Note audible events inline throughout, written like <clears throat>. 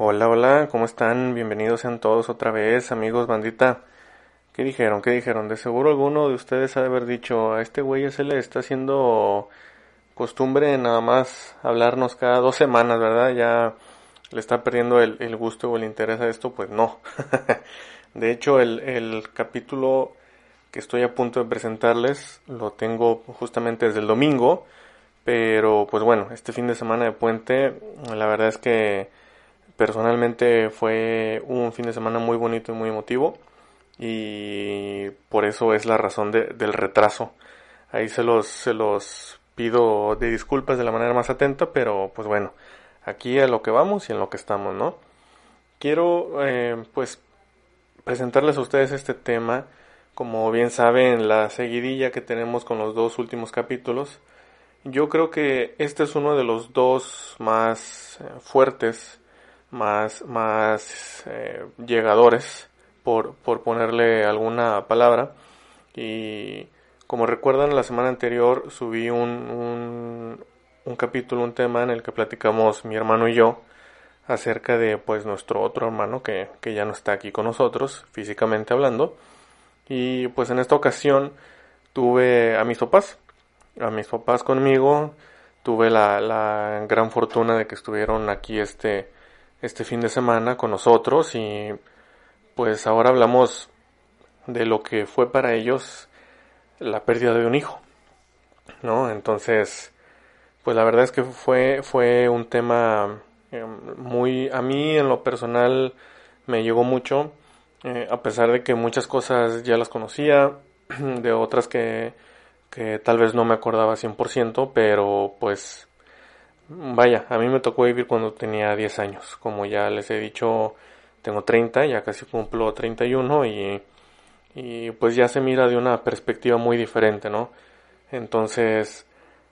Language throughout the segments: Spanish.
Hola, hola, ¿cómo están? Bienvenidos sean todos otra vez, amigos, bandita. ¿Qué dijeron? ¿Qué dijeron? De seguro alguno de ustedes ha de haber dicho, a este güey se le está haciendo costumbre nada más hablarnos cada dos semanas, ¿verdad? Ya le está perdiendo el, el gusto o el interés a esto, pues no. <laughs> de hecho, el, el capítulo que estoy a punto de presentarles lo tengo justamente desde el domingo, pero pues bueno, este fin de semana de puente, la verdad es que Personalmente fue un fin de semana muy bonito y muy emotivo y por eso es la razón del retraso. Ahí se los, se los pido de disculpas de la manera más atenta, pero pues bueno, aquí a lo que vamos y en lo que estamos, ¿no? Quiero eh, pues presentarles a ustedes este tema, como bien saben, la seguidilla que tenemos con los dos últimos capítulos. Yo creo que este es uno de los dos más eh, fuertes más, más eh, llegadores, por, por ponerle alguna palabra. Y como recuerdan, la semana anterior subí un, un, un, capítulo, un tema en el que platicamos mi hermano y yo acerca de pues nuestro otro hermano que, que ya no está aquí con nosotros, físicamente hablando. Y pues en esta ocasión tuve a mis papás, a mis papás conmigo, tuve la, la gran fortuna de que estuvieron aquí este este fin de semana con nosotros y pues ahora hablamos de lo que fue para ellos la pérdida de un hijo, ¿no? Entonces, pues la verdad es que fue, fue un tema eh, muy, a mí en lo personal me llegó mucho, eh, a pesar de que muchas cosas ya las conocía, <clears throat> de otras que, que tal vez no me acordaba 100%, pero pues Vaya, a mí me tocó vivir cuando tenía 10 años. Como ya les he dicho, tengo 30, ya casi cumplo 31 y, y pues ya se mira de una perspectiva muy diferente, ¿no? Entonces,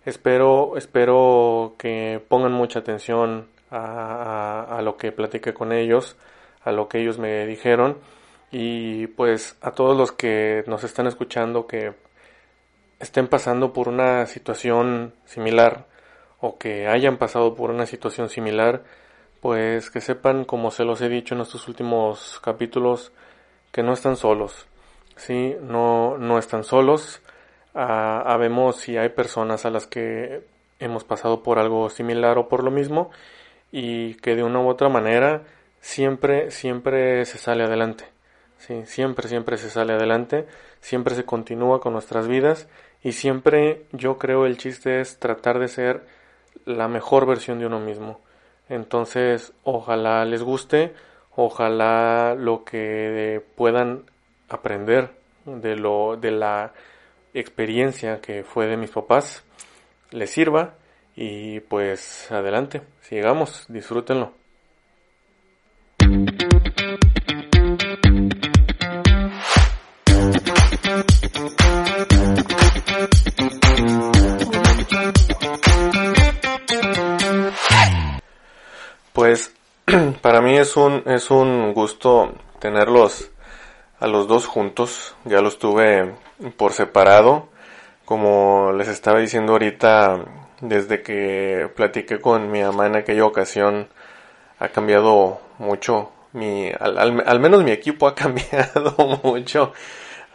espero, espero que pongan mucha atención a, a, lo que platiqué con ellos, a lo que ellos me dijeron y pues a todos los que nos están escuchando que estén pasando por una situación similar, o que hayan pasado por una situación similar, pues que sepan, como se los he dicho en estos últimos capítulos, que no están solos, ¿sí? No, no están solos. Ah, habemos si hay personas a las que hemos pasado por algo similar o por lo mismo y que de una u otra manera siempre, siempre se sale adelante. Sí, siempre, siempre se sale adelante, siempre se continúa con nuestras vidas y siempre yo creo el chiste es tratar de ser la mejor versión de uno mismo. Entonces, ojalá les guste, ojalá lo que puedan aprender de lo de la experiencia que fue de mis papás les sirva y pues adelante, sigamos, disfrútenlo. Pues <clears throat> para mí es un, es un gusto tenerlos a los dos juntos. Ya los tuve por separado. Como les estaba diciendo ahorita, desde que platiqué con mi mamá en aquella ocasión, ha cambiado mucho. Mi, al, menos mi equipo ha <laughs> cambiado mucho.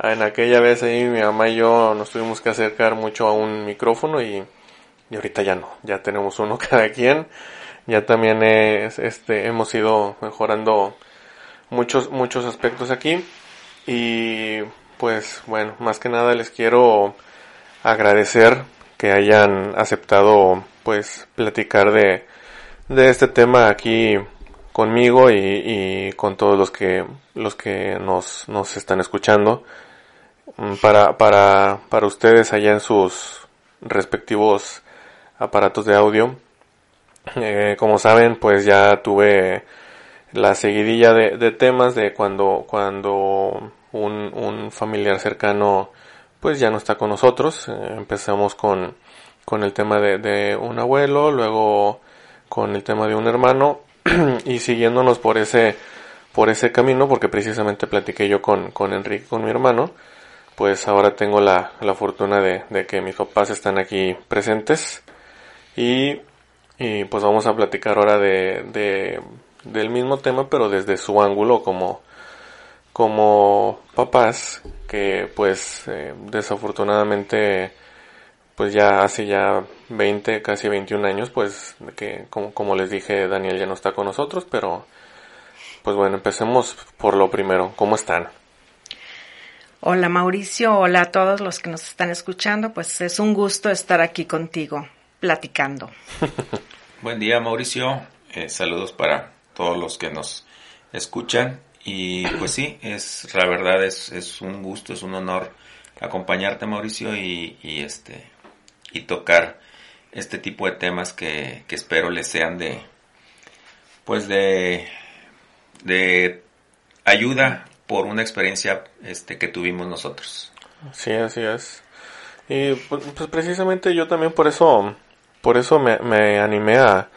En aquella vez ahí mi mamá y yo nos tuvimos que acercar mucho a un micrófono y, y ahorita ya no. Ya tenemos uno <laughs> cada quien ya también es, este, hemos ido mejorando muchos, muchos aspectos aquí. Y pues bueno, más que nada les quiero agradecer que hayan aceptado pues platicar de, de este tema aquí conmigo y, y, con todos los que los que nos, nos están escuchando para, para, para ustedes allá en sus respectivos aparatos de audio eh, como saben, pues ya tuve la seguidilla de, temas de cuando, cuando un, un, familiar cercano pues ya no está con nosotros. Eh, empezamos con, con el tema de, un abuelo, luego con el tema de un hermano <clears throat> y siguiéndonos por ese, por ese camino, porque precisamente platiqué yo con, con Enrique, con mi hermano, pues ahora tengo la, la fortuna de que mis papás están aquí presentes y y pues vamos a platicar ahora de, de del mismo tema, pero desde su ángulo como, como papás que pues eh, desafortunadamente pues ya hace ya 20, casi 21 años, pues que como, como les dije, Daniel ya no está con nosotros, pero pues bueno, empecemos por lo primero. ¿Cómo están? Hola Mauricio, hola a todos los que nos están escuchando, pues es un gusto estar aquí contigo, platicando. <laughs> Buen día Mauricio, eh, saludos para todos los que nos escuchan y pues sí, es la verdad es, es un gusto, es un honor acompañarte Mauricio y, y este y tocar este tipo de temas que, que espero les sean de pues de de ayuda por una experiencia este que tuvimos nosotros. Sí, así es. Y pues, pues precisamente yo también por eso por eso me, me animé a,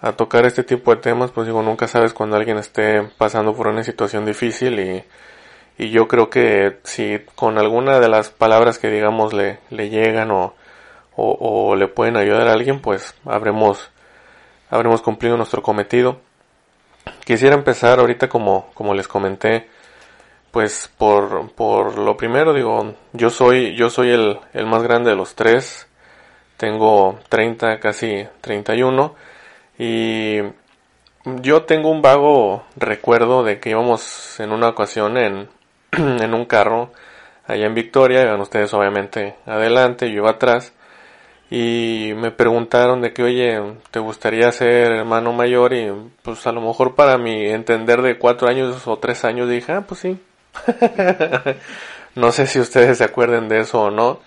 a tocar este tipo de temas, pues digo, nunca sabes cuando alguien esté pasando por una situación difícil y, y yo creo que si con alguna de las palabras que digamos le, le llegan o, o, le pueden ayudar a alguien, pues habremos, habremos cumplido nuestro cometido. Quisiera empezar ahorita como, como les comenté, pues por, por lo primero digo, yo soy, yo soy el, el más grande de los tres, tengo 30, casi 31 y yo tengo un vago recuerdo de que íbamos en una ocasión en, <clears throat> en un carro allá en Victoria, iban ustedes obviamente adelante, yo iba atrás y me preguntaron de que, oye, ¿te gustaría ser hermano mayor? Y pues a lo mejor para mi entender de cuatro años o tres años dije, ah, pues sí. <laughs> no sé si ustedes se acuerden de eso o no,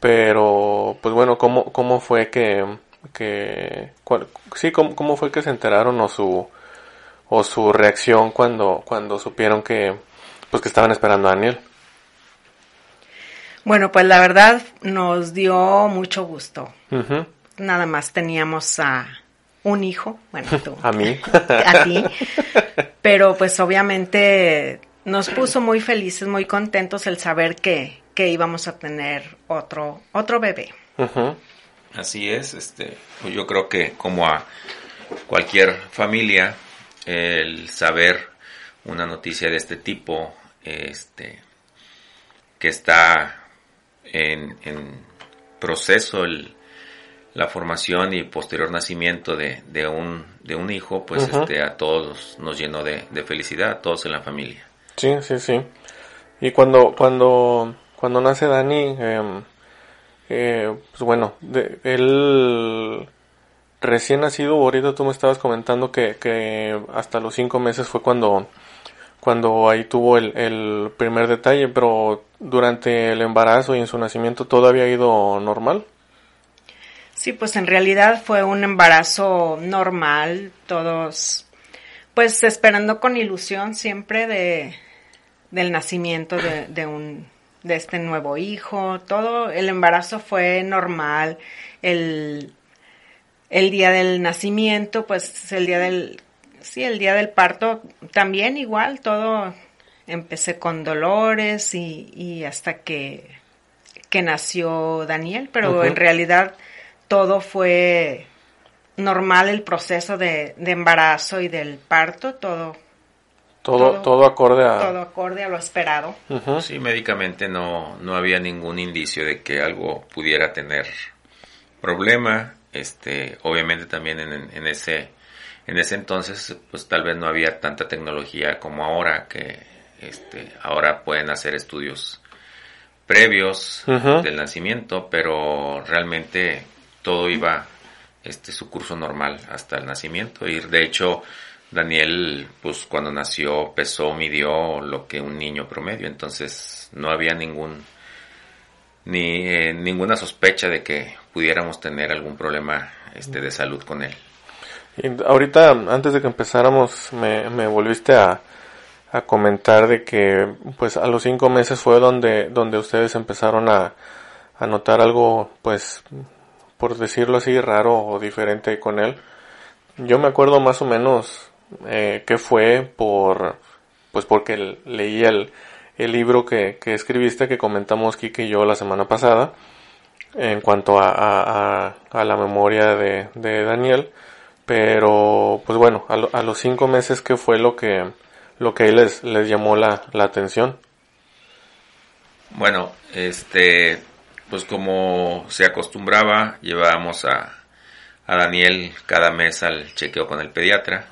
pero pues bueno, ¿cómo, cómo fue que, que sí, ¿cómo, cómo fue que se enteraron o su, o su reacción cuando, cuando supieron que, pues que estaban esperando a Daniel? Bueno, pues la verdad nos dio mucho gusto. Nada más teníamos a un hijo, bueno, tú. <laughs> a mí. a ti. Pero pues obviamente nos puso muy felices, muy contentos el saber que, que íbamos a tener otro, otro bebé. Así es, este, yo creo que como a cualquier familia, el saber una noticia de este tipo, este, que está en, proceso el, la formación y posterior nacimiento de, de, un, de un hijo, pues este, a todos nos llenó de, felicidad, a todos en la familia. Sí, sí, sí. Y cuando, cuando, cuando nace Dani, em, eh, pues bueno, de, él recién nacido, ahorita tú me estabas comentando que, que hasta los cinco meses fue cuando cuando ahí tuvo el, el, primer detalle, pero durante el embarazo y en su nacimiento todo había ido normal. Sí, pues en realidad fue un embarazo normal, todos pues esperando con ilusión siempre de del nacimiento de, de un de este nuevo hijo, todo el embarazo fue normal, el el día del nacimiento, pues el día del sí, el día del parto también igual, todo empecé con dolores y, hasta que, que nació Daniel, pero en realidad todo fue normal el proceso de, embarazo y del parto, todo todo, todo, acorde a... Todo acorde a lo esperado. Sí, médicamente no, no había ningún indicio de que algo pudiera tener problema. Este, obviamente también en, en ese en ese entonces pues tal vez no había tanta tecnología como ahora que este ahora pueden hacer estudios previos del nacimiento pero realmente todo iba este su curso normal hasta el nacimiento y de hecho Daniel pues cuando nació pesó midió lo que un niño promedio entonces no había ningún ni eh, ninguna sospecha de que pudiéramos tener algún problema este de salud con él ahorita, antes de que empezáramos, me, me volviste a, a, comentar de que, pues, a los cinco meses fue donde, donde ustedes empezaron a, a notar algo, pues, por decirlo así, raro o diferente con él. Yo me acuerdo más o menos eh, que fue por, pues, porque leí el, el libro que, que escribiste, que comentamos Kike y yo la semana pasada, en cuanto a, a, a la memoria de, de Daniel Pero, pues bueno, a, lo- a los cinco meses, ¿qué fue lo que, lo que les, les llamó la, la atención? Bueno, este, pues como se acostumbraba, llevábamos a, a Daniel cada mes al chequeo con el pediatra.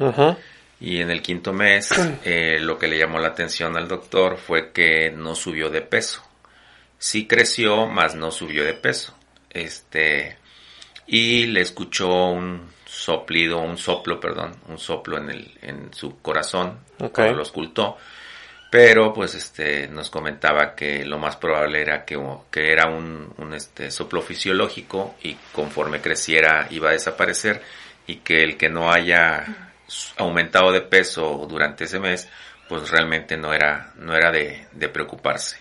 Y en el quinto mes, <clears throat> eh, lo que le llamó la atención al doctor fue que no subió de peso. Sí creció, mas no subió de peso. Este, y le escuchó un soplido, un soplo, perdón, un soplo en el, en su corazón, Ok. cuando lo ocultó. Pero, pues, este, nos comentaba que lo más probable era que, que era un, un, este, soplo fisiológico y conforme creciera iba a desaparecer y que el que no haya aumentado de peso durante ese mes, pues realmente no era, no era de, de preocuparse.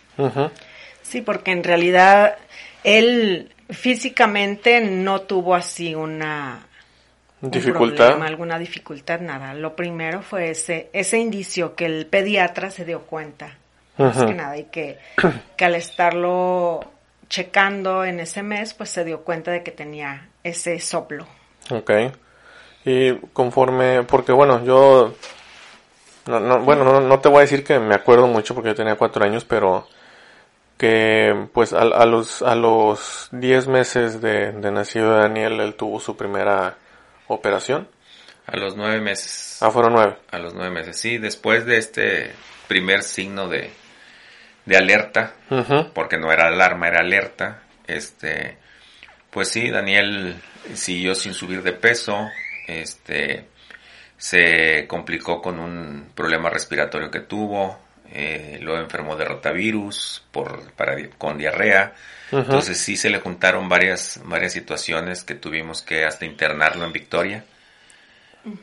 Sí, porque en realidad él físicamente no tuvo así una un Dificultad. problema, alguna dificultad, nada. Lo primero fue ese ese indicio que el pediatra se dio cuenta, más Ujú. que nada, y que, que al estarlo checando en ese mes, pues se dio cuenta de que tenía ese soplo. Ok. Y conforme, porque bueno, yo, no, no, bueno, no, no te voy a decir que me acuerdo mucho porque yo tenía cuatro años, pero que pues a, a los a los 10 meses de, de nacido de Daniel, él tuvo su primera operación. A los nueve meses. Ah, fueron nueve. A los nueve meses, sí, después de este primer signo de, de alerta, porque no era alarma, era alerta, este, pues sí, Daniel siguió sin subir de peso, este, se complicó con un problema respiratorio que tuvo, eh, luego enfermó de rotavirus por, para, con diarrea, entonces sí se le juntaron varias, varias situaciones que tuvimos que hasta internarlo en Victoria.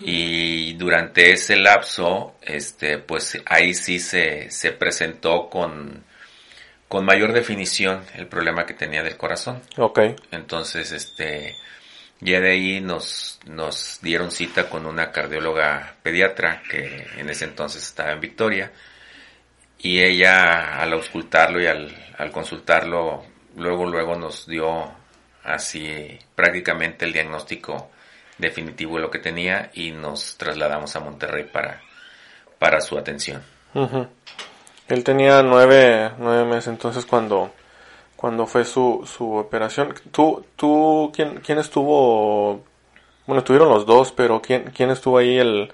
Y durante ese lapso, este, pues ahí sí se, se presentó con, con mayor definición el problema que tenía del corazón. Ok. Entonces, este, ya de ahí nos, nos dieron cita con una cardióloga pediatra que en ese entonces estaba en Victoria. Y ella, al auscultarlo y al, al consultarlo, luego, luego nos dio así prácticamente el diagnóstico definitivo de lo que tenía y nos trasladamos a Monterrey para, para su atención. Ujú. Él tenía nueve, nueve meses entonces cuando, cuando fue su, su operación. ¿Tú, tú, quién, quién estuvo? Bueno, estuvieron los dos, pero ¿quién, quién estuvo ahí el,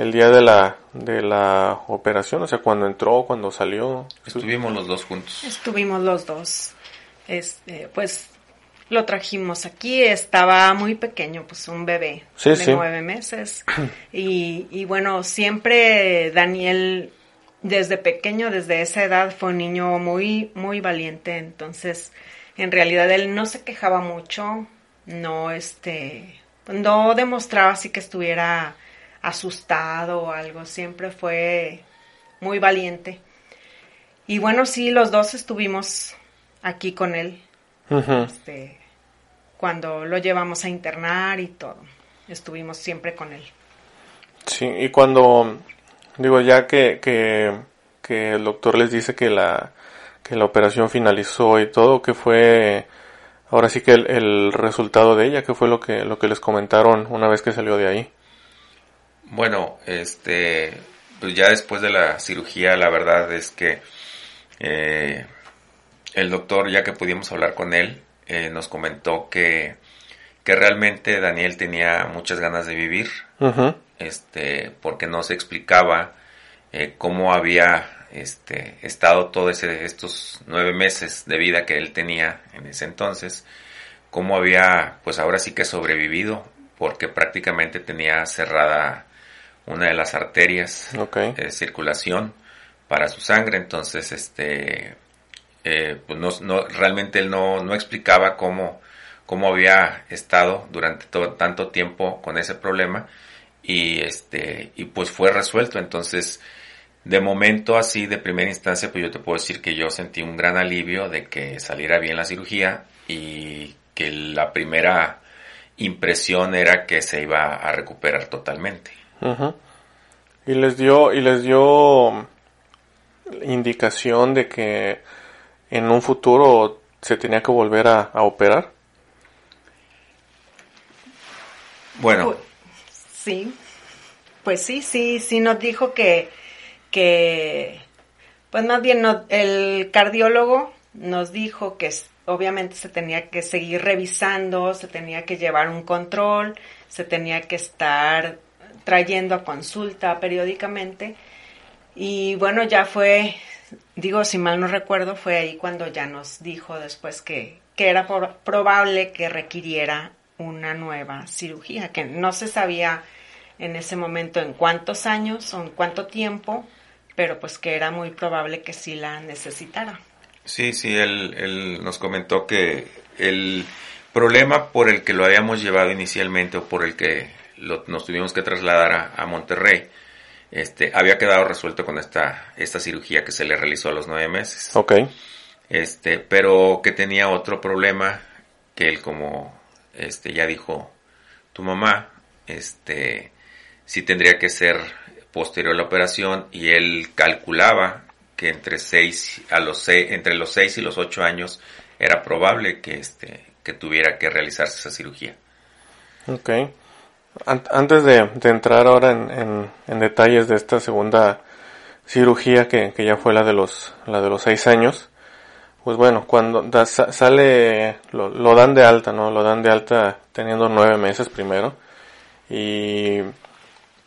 el día de la, de la operación? O sea, cuando entró, cuando salió. Estuvimos los dos juntos. Estuvimos los dos. Este, pues lo trajimos aquí, estaba muy pequeño, pues un bebé Sí, de sí. nueve meses. <clears throat> Y, y bueno, siempre Daniel, desde pequeño, desde esa edad, fue un niño muy, muy valiente. Entonces, en realidad él no se quejaba mucho, no, este, no demostraba así que estuviera asustado o algo, siempre fue muy valiente. Y bueno, sí, los dos estuvimos aquí con él, este, cuando lo llevamos a internar y todo. Estuvimos siempre con él. Sí, y cuando, digo, ya que, que, que el doctor les dice que la, que la operación finalizó y todo, que fue, ahora sí que el, el resultado de ella, que fue lo que, lo que les comentaron una vez que salió de ahí. Bueno, este, pues ya después de la cirugía, la verdad es que eh, el doctor, ya que pudimos hablar con él, eh, nos comentó que, que realmente Daniel tenía muchas ganas de vivir, este, porque no se explicaba eh, cómo había este, estado todos estos nueve meses de vida que él tenía en ese entonces, cómo había, pues ahora sí que sobrevivido, porque prácticamente tenía cerrada una de las arterias de circulación para su sangre, entonces este eh, pues no, no- realmente él no, no explicaba cómo, cómo había estado durante todo, tanto tiempo con ese problema y este y pues fue resuelto. Entonces de momento así de primera instancia pues yo te puedo decir que yo sentí un gran alivio de que saliera bien la cirugía y que la primera impresión era que se iba a recuperar totalmente Ujú. Y les dio, y les dio indicación de que en un futuro se tenía que volver a, a operar. bueno Sí, pues sí, sí, sí nos dijo que, que pues más bien no, el cardiólogo nos dijo que obviamente se tenía que seguir revisando, se tenía que llevar un control, se tenía que estar trayendo a consulta periódicamente. Y bueno, ya fue, digo, si mal no recuerdo, fue ahí cuando ya nos dijo después que, que era probable que requiriera una nueva cirugía, que no se sabía en ese momento en cuántos años o en cuánto tiempo, pero pues que era muy probable que sí la necesitara. Sí, sí, él, él nos comentó que el problema por el que lo habíamos llevado inicialmente o por el que nos tuvimos que trasladar a, Monterrey, este, había quedado resuelto con esta, esta cirugía que se le realizó a los nueve meses. Ok. Este, pero que tenía otro problema que él como, este, ya dijo tu mamá, este, sí tendría que ser posterior a la operación y él calculaba que entre seis a los seis, entre los seis y los ocho años era probable que este que tuviera que realizarse esa cirugía. Ok. Antes de, entrar ahora en, detalles de esta segunda cirugía que, que, ya fue la de los la de los seis años, pues bueno, cuando sale lo, lo, dan de alta, ¿no? Lo dan de alta teniendo nueve meses primero y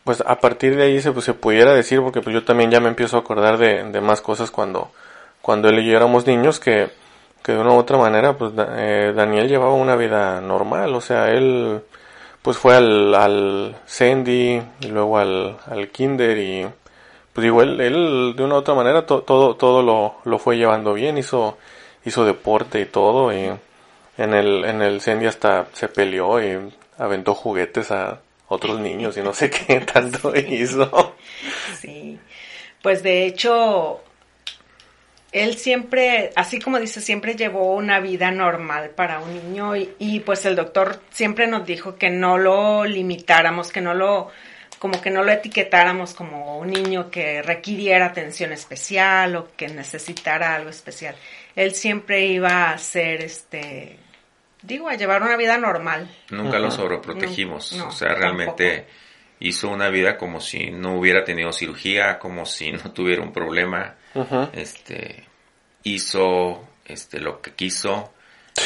pues a partir de ahí se, pues, se pudiera decir, porque pues yo también ya me empiezo a acordar de, de más cosas cuando, cuando él y yo éramos niños, que, que de una u otra manera, pues eh, Daniel llevaba una vida normal, o sea, él pues fue al, al Sandy, y luego al, al Kinder y pues digo, él, de una u otra manera todo, todo lo, lo fue llevando bien, hizo, hizo deporte y todo y en el, en el Sandy hasta se peleó y aventó juguetes a, otros niños y no sé <laughs> qué tanto hizo. Sí, pues de hecho, él siempre, así como dice, siempre llevó una vida normal para un niño y, pues el doctor siempre nos dijo que no lo limitáramos, que no lo, como que no lo etiquetáramos como un niño que requiriera atención especial o que necesitara algo especial. Él siempre iba a ser este digo, a llevar una vida normal. Nunca lo sobreprotegimos. o sea, realmente hizo una vida como si no hubiera tenido cirugía, como si no tuviera un problema. Este, hizo este, lo que quiso.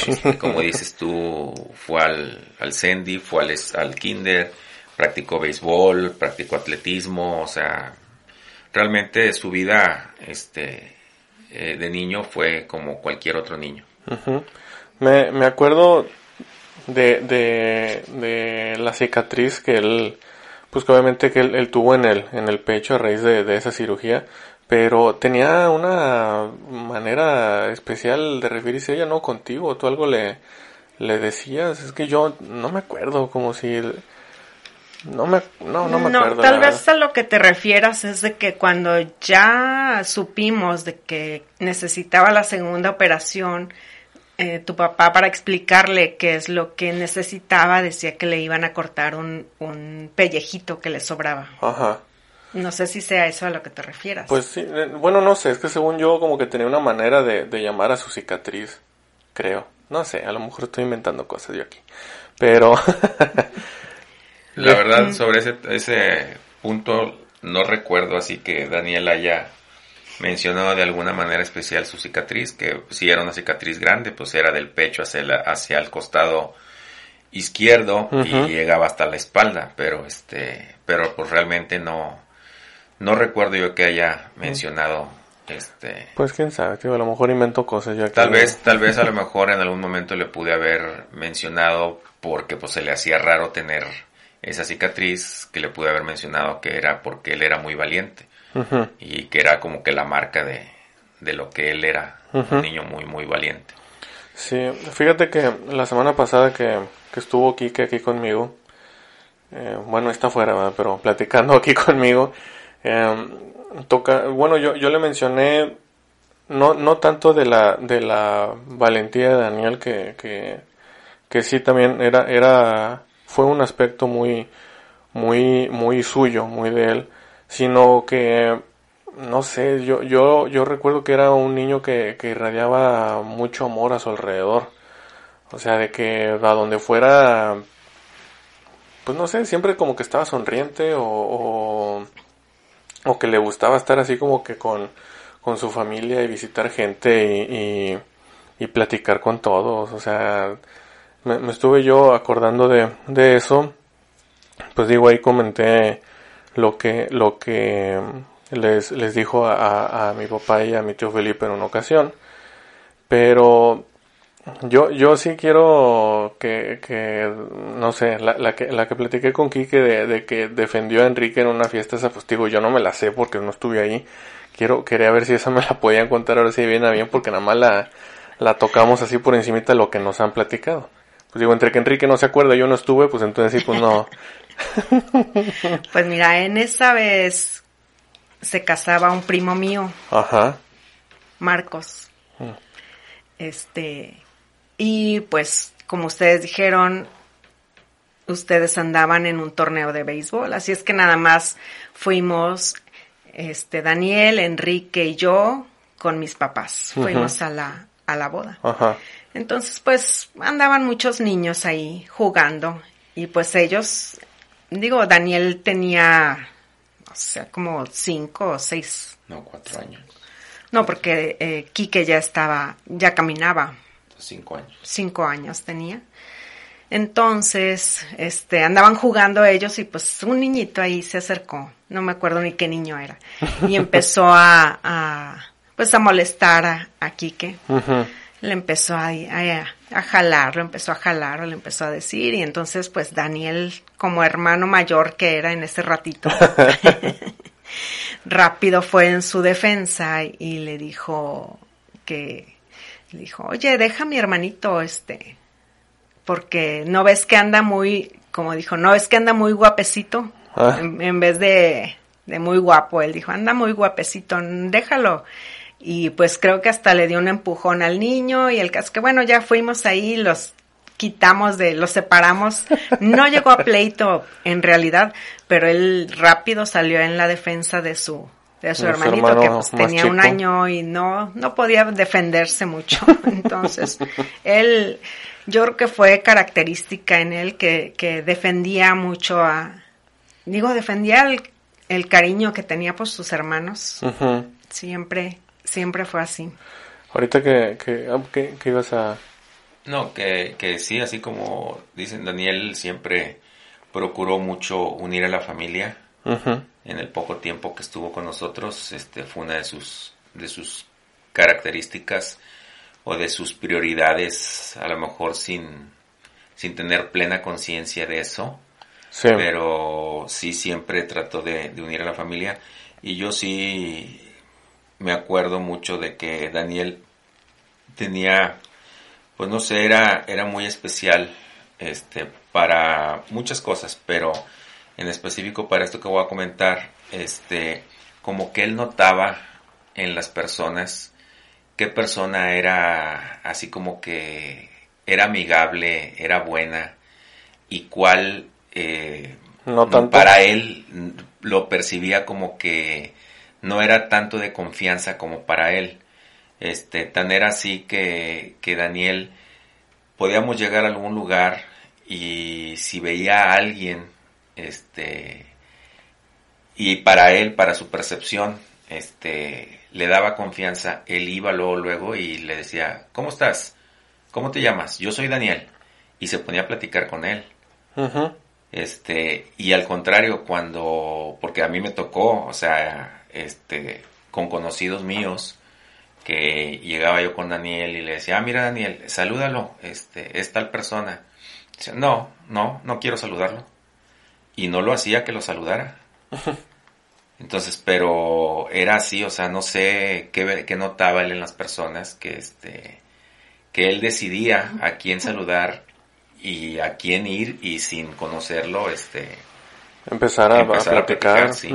Este, como dices tú, fue al, al Sandy, fue al, al kinder, practicó béisbol, practicó atletismo, o sea, realmente su vida este, eh, de niño fue como cualquier otro niño. Me, me acuerdo de, de, de la cicatriz que él, pues obviamente que él, tuvo en el, en el pecho a raíz de, esa cirugía, pero tenía una manera especial de referirse a ella, no contigo, tú algo le, le decías, es que yo no me acuerdo, como si... No me, no, no me acuerdo. tal vez a lo que te refieras es de que cuando ya supimos de que necesitaba la segunda operación, eh, tu papá para explicarle qué es lo que necesitaba decía que le iban a cortar un, un pellejito que le sobraba. Ajá. No sé si sea eso a lo que te refieras. Pues sí, eh, bueno, no sé, es que según yo como que tenía una manera de, de llamar a su cicatriz, creo. No sé, a lo mejor estoy inventando cosas yo aquí. Pero... <laughs> La verdad, sobre ese, ese punto no recuerdo así que Daniel haya mencionó de alguna manera especial su cicatriz, que si era una cicatriz grande, pues era del pecho hacia, hacia el costado izquierdo y llegaba hasta la espalda, pero este, pero pues realmente no, no recuerdo yo que haya mencionado este. Pues quién sabe, a lo mejor invento cosas ya. Tal vez, tal vez a lo mejor en algún momento le pude haber mencionado porque pues se le hacía raro tener esa cicatriz que le pude haber mencionado que era porque él era muy valiente y que era como que la marca de, de lo que él era, un niño muy, muy valiente. Sí, fíjate que la semana pasada que, que estuvo Kike aquí conmigo, eh, bueno, está afuera, pero platicando aquí <laughs> conmigo, em, toca, bueno, yo, yo le mencioné no, no tanto de la, de la valentía de Daniel, que, que, que sí también era, era, fue un aspecto muy, muy, muy suyo, muy de él, sino que no sé, yo, yo, yo recuerdo que era un niño que, que irradiaba mucho amor a su alrededor. O sea, de que a donde fuera, pues no sé, siempre como que estaba sonriente o, o, o que le gustaba estar así como que con, con su familia y visitar gente y, y, platicar con todos. O sea, me, estuve yo acordando de, de eso. Pues digo, ahí comenté lo que, lo que les, les dijo a, a, mi papá y a mi tío Felipe en una ocasión. Pero yo, yo sí quiero que, que no sé, la, la, que, la que platiqué con Quique de, de, que defendió a Enrique en una fiesta, esa pues digo, yo no me la sé porque no estuve ahí. Quiero, quería ver si esa me la podían contar ahora si viene bien porque nada más la, la tocamos así por encima de lo que nos han platicado. Pues digo, entre que Enrique no se acuerda, yo no estuve, pues entonces sí, pues no. <laughs> pues mira, en esa vez se casaba un primo mío. Ajá. Marcos. Mm. Este, y pues, como ustedes dijeron, ustedes andaban en un torneo de béisbol, así es que nada más fuimos, este, Daniel, Enrique y yo con mis papás, fuimos a la, a la boda. Ajá. Entonces, pues, andaban muchos niños ahí jugando y pues ellos, digo, Daniel tenía, o sea, como cinco o seis. No, cuatro años. No, porque eh, Quique ya estaba, ya caminaba. Cinco años. Cinco años tenía. Entonces, este, andaban jugando ellos y pues un niñito ahí se acercó, no me acuerdo ni qué niño era, y <laughs> empezó a, a pues a molestar a, a Quique. Le empezó a, a, a jalar, lo empezó a jalar, le empezó a decir, y entonces pues Daniel, como hermano mayor que era en ese ratito, <laughs> <laughs> rápido fue en su defensa y le dijo que le dijo, oye, deja a mi hermanito, este, porque no ves que anda muy, como dijo, no ves que anda muy guapecito, ah. en, vez de, de muy guapo, él dijo, anda muy guapecito, déjalo. Y pues creo que hasta le dio un empujón al niño y el caso que bueno, ya fuimos ahí, los quitamos de, los separamos. No llegó a pleito en realidad, pero él rápido salió en la defensa de su, de su hermanito que pues, tenía un año y no, no podía defenderse mucho. <laughs> Entonces, él, yo creo que fue característica en él que, que defendía mucho a, digo, defendía el, cariño que tenía por sus hermanos. Siempre, siempre fue así. Ahorita que, que, ah, que, ibas a... No, que, que sí, así como dicen Daniel, siempre procuró mucho unir a la familia en el poco tiempo que estuvo con nosotros, este, fue una de sus, de sus características o de sus prioridades, a lo mejor sin, sin tener plena conciencia de eso, pero sí siempre trató de, unir a la familia. Y yo sí me acuerdo mucho de que Daniel tenía, pues no sé, era, era muy especial este, para muchas cosas, pero en específico para esto que voy a comentar, este, como que él notaba en las personas qué persona era así como que era amigable, era buena y cuál eh, para él lo percibía como que no era tanto de confianza como para él. Este, tan era así que, que Daniel podíamos llegar a algún lugar y si veía a alguien este, y para él, para su percepción, este, le daba confianza, él iba luego, luego y le decía, ¿cómo estás? ¿Cómo te llamas? Yo soy Daniel. Y se ponía a platicar con él. Este, y al contrario, cuando, porque a mí me tocó, o sea, este, con conocidos míos, que llegaba yo con Daniel y le decía, ah, mira Daniel, salúdalo, este, es tal persona. Dice, no, no, no quiero saludarlo y no lo hacía que lo saludara. Entonces, pero era así, o sea, no sé qué, qué, notaba él en las personas, que este, que él decidía a quién saludar y a quién ir y sin conocerlo, este, empezar a, platicar. sí.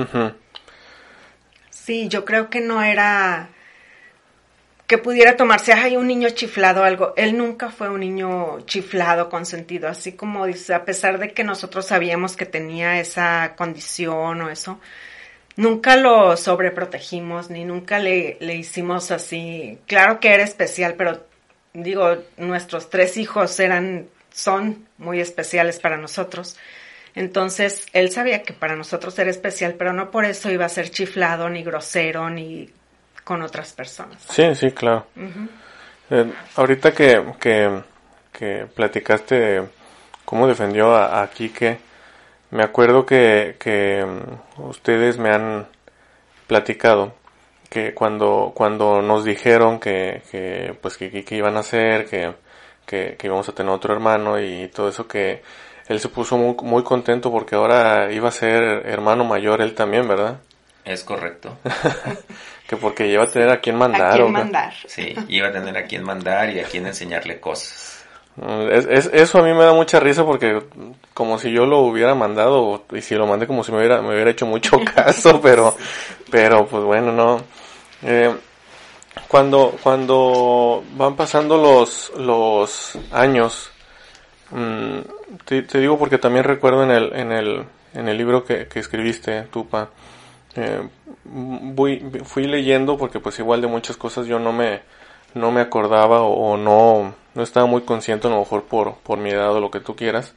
sí, yo creo que no era que pudiera tomarse, hay un niño chiflado algo. Él nunca fue un niño chiflado consentido, así como dice, a pesar de que nosotros sabíamos que tenía esa condición o eso, nunca lo sobreprotegimos, ni nunca le, le hicimos así. Claro que era especial, pero digo, nuestros tres hijos eran, son muy especiales para nosotros. Entonces, él sabía que para nosotros era especial, pero no por eso iba a ser chiflado, ni grosero, ni con otras personas. Sí, sí, claro. Eh, ahorita que, que, que platicaste cómo defendió a, a Quique, me acuerdo que, que mm, ustedes me han platicado que cuando, cuando nos dijeron que, que pues que, que iban a hacer, que, que, que, íbamos a tener otro hermano y todo eso que él se puso muy, muy contento porque ahora iba a ser hermano mayor él también, ¿verdad? Es correcto. <laughs> que porque iba a tener a quien mandar. A quien mandar. Sí, iba a tener a quien mandar y a quien enseñarle cosas. Es, es, eso a mí me da mucha risa porque como si yo lo hubiera mandado y si lo mandé como si me hubiera, me hubiera hecho mucho <laughs> caso, pero, pero pues bueno, no. Eh, cuando, cuando van pasando los, los años, mmm, te, te, digo porque también recuerdo en el, en el, en el libro que, que escribiste, Tupa, eh, voy, fui leyendo porque pues igual de muchas cosas yo no me, no me acordaba o, no, no estaba muy consciente a lo mejor por, por mi edad o lo que tú quieras,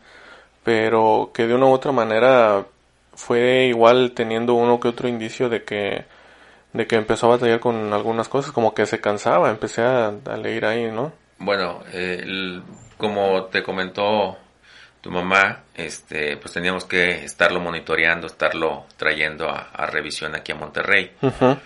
pero que de una u otra manera fue igual teniendo uno que otro indicio de que de que empezó a batallar con algunas cosas, como que se cansaba, empecé a, a leer ahí, ¿no? Bueno, eh, como te comentó tu mamá, este, pues teníamos que estarlo monitoreando, estarlo trayendo a, a revisión aquí a Monterrey. Uh -huh.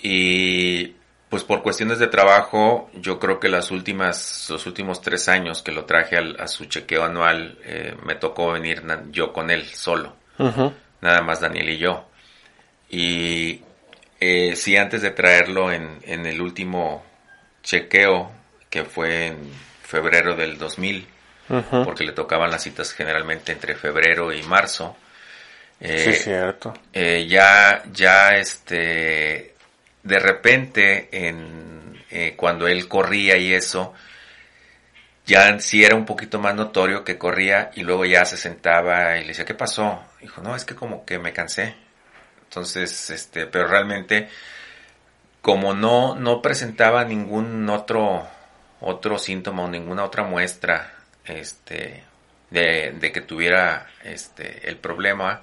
Y pues por cuestiones de trabajo, yo creo que las últimas, los últimos tres años que lo traje al, a su chequeo anual, eh, me tocó venir yo con él solo. Uh -huh. Nada más Daniel y yo. Y eh, sí, antes de traerlo en, en, el último chequeo, que fue en febrero del 2000, uh -huh. porque le tocaban las citas generalmente entre febrero y marzo. Eh, sí, cierto. Eh, ya, ya, este, de repente, en, eh, cuando él corría y eso, ya sí era un poquito más notorio que corría y luego ya se sentaba y le decía, ¿qué pasó? Dijo, no, es que como que me cansé. Entonces, este, pero realmente, como no, no presentaba ningún otro, otro síntoma o ninguna otra muestra, este, de, de que tuviera, este, el problema,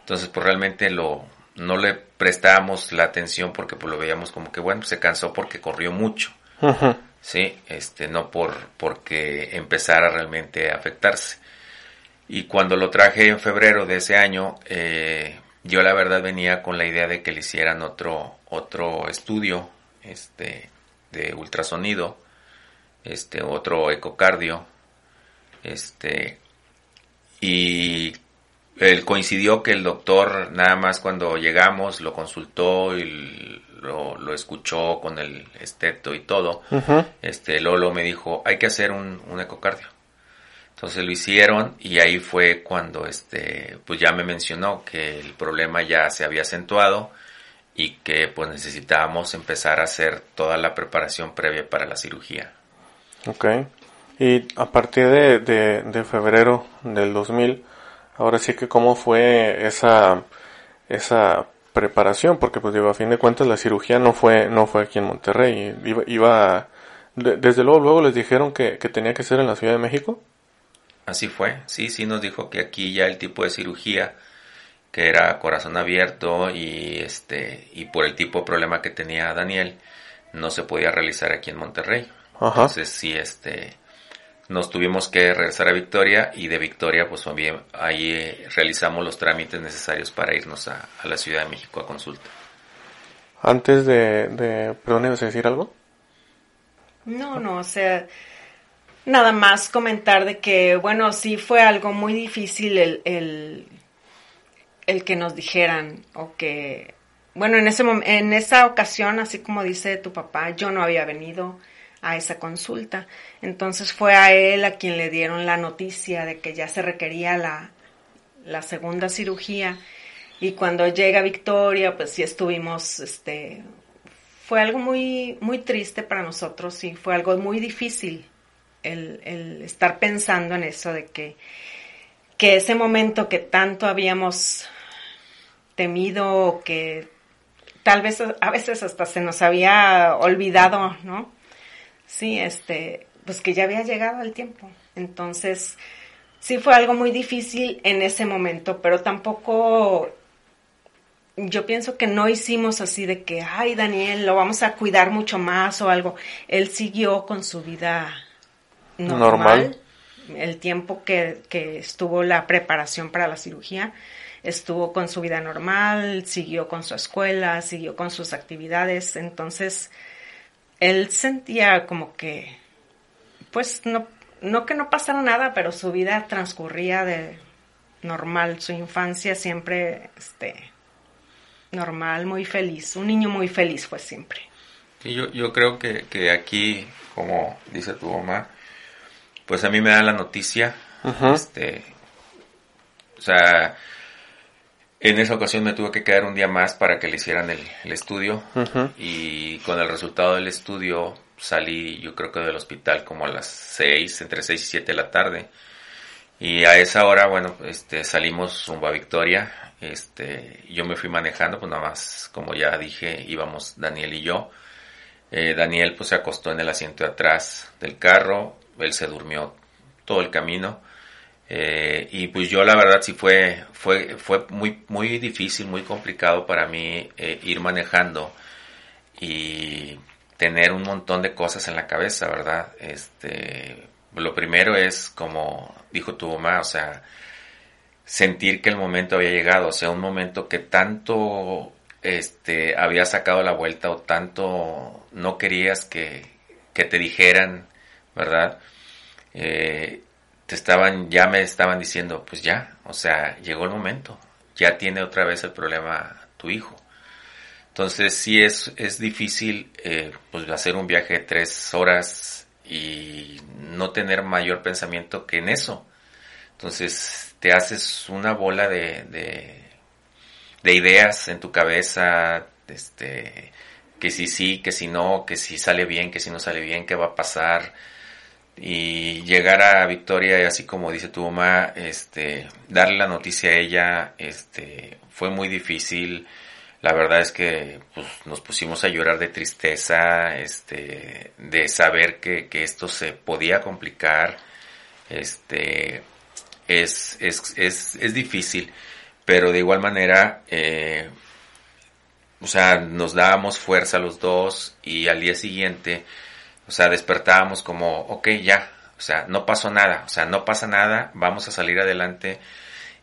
entonces pues realmente lo, no le prestábamos la atención porque pues lo veíamos como que bueno, se cansó porque corrió mucho. Sí, este, no por, porque empezara realmente a afectarse. Y cuando lo traje en febrero de ese año, eh, yo la verdad venía con la idea de que le hicieran otro, otro estudio, este, de ultrasonido, este, otro ecocardio, este, y él coincidió que el doctor nada más cuando llegamos lo consultó y lo, lo escuchó con el esteto y todo. Uh -huh. Este Lolo me dijo, hay que hacer un, un, ecocardio. Entonces lo hicieron y ahí fue cuando este pues ya me mencionó que el problema ya se había acentuado y que pues necesitábamos empezar a hacer toda la preparación previa para la cirugía. Ok. Y a partir de, de, de febrero del 2000 ahora sí que cómo fue esa esa preparación porque pues digo a fin de cuentas la cirugía no fue no fue aquí en Monterrey iba, iba desde luego luego les dijeron que, que, tenía que ser en la Ciudad de México así fue sí sí nos dijo que aquí ya el tipo de cirugía que era corazón abierto y este y por el tipo de problema que tenía Daniel no se podía realizar aquí en Monterrey Ajá. entonces sí este nos tuvimos que regresar a Victoria y de Victoria pues también ahí eh, realizamos los trámites necesarios para irnos a, a, la Ciudad de México a consulta. Antes de, de perdón, ¿ibas a decir algo? No, no, o sea, nada más comentar de que, bueno, sí fue algo muy difícil el, el, el que nos dijeran o que, bueno, en, ese en esa ocasión, así como dice tu papá, yo no había venido, a esa consulta. Entonces fue a él a quien le dieron la noticia de que ya se requería la, la segunda cirugía. Y cuando llega Victoria, pues sí estuvimos, este, fue algo muy, muy triste para nosotros y fue algo muy difícil el, el estar pensando en eso de que, que ese momento que tanto habíamos temido, que tal vez a veces hasta se nos había olvidado, ¿no? Sí, este, pues que ya había llegado el tiempo. Entonces, sí fue algo muy difícil en ese momento, pero tampoco yo pienso que no hicimos así de que, ay, Daniel, lo vamos a cuidar mucho más o algo. Él siguió con su vida normal. El tiempo que, que estuvo la preparación para la cirugía, estuvo con su vida normal, siguió con su escuela, siguió con sus actividades. Entonces, él sentía como que, pues, no, no que no pasara nada, pero su vida transcurría de normal. Su infancia siempre, este, normal, muy feliz. Un niño muy feliz fue siempre. Y yo, yo creo que, que aquí, como dice tu mamá, pues a mí me da la noticia. Este, o sea, en esa ocasión me tuve que quedar un día más para que le hicieran el, estudio. Y con el resultado del estudio salí, yo creo que del hospital como a las 6, entre 6 y 7 de la tarde. Y a esa hora, bueno, este, salimos rumbo a Victoria este, yo me fui manejando, pues nada más, como ya dije, íbamos Daniel y yo. Eh, Daniel pues se acostó en el asiento de atrás del carro, él se durmió todo el camino. Eh, y pues yo la verdad sí fue, fue, fue muy, muy difícil, muy complicado para mí eh, ir manejando y tener un montón de cosas en la cabeza, ¿verdad? Este, lo primero es como dijo tu mamá, o sea, sentir que el momento había llegado, o sea, un momento que tanto este, había sacado la vuelta o tanto no querías que, que te dijeran, ¿verdad? Eh, te estaban, ya me estaban diciendo, pues ya, o sea, llegó el momento, ya tiene otra vez el problema tu hijo. Entonces sí es, es difícil eh, pues hacer un viaje de tres horas y no tener mayor pensamiento que en eso. Entonces te haces una bola de, de, ideas en tu cabeza, este, que si sí, que si no, que si sale bien, que si no sale bien, qué va a pasar. Y llegar a Victoria, y así como dice tu mamá, este, darle la noticia a ella, este, fue muy difícil. La verdad es que pues, nos pusimos a llorar de tristeza, este, de saber que, que esto se podía complicar. Este, es, es, es, es difícil, pero de igual manera, eh, o sea, nos dábamos fuerza los dos y al día siguiente, o sea, despertábamos como, ok, ya, o sea, no pasó nada, o sea, no pasa nada, vamos a salir adelante.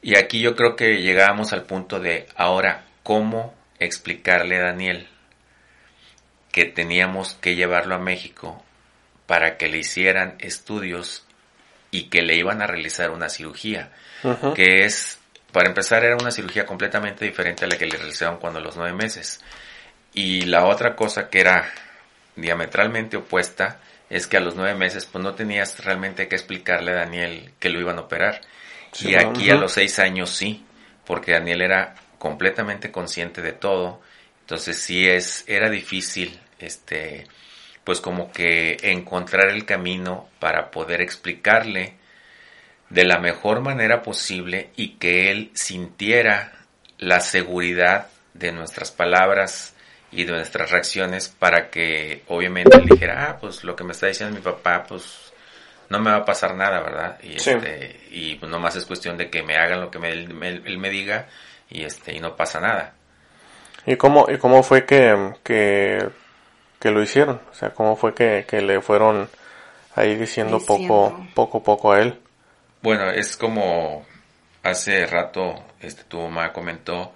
Y aquí yo creo que llegábamos al punto de, ahora, ¿cómo explicarle a Daniel que teníamos que llevarlo a México para que le hicieran estudios y que le iban a realizar una cirugía, que es, para empezar, era una cirugía completamente diferente a la que le realizaron cuando los nueve meses. Y la otra cosa que era diametralmente opuesta es que a los nueve meses pues no tenías realmente que explicarle a Daniel que lo iban a operar. y aquí a los seis años sí, porque Daniel era completamente consciente de todo. Entonces sí es, era difícil, este, pues como que encontrar el camino para poder explicarle de la mejor manera posible y que él sintiera la seguridad de nuestras palabras y de nuestras reacciones para que obviamente él dijera, ah, pues lo que me está diciendo mi papá, pues no me va a pasar nada, ¿verdad? Y, este, y pues nomás es cuestión de que me hagan lo que me, él me diga y este y no pasa nada. ¿Y cómo, y cómo fue que, que que lo hicieron? O sea, ¿cómo fue que, le fueron ahí diciendo, poco poco poco a él? Bueno, es como hace rato este tu mamá comentó,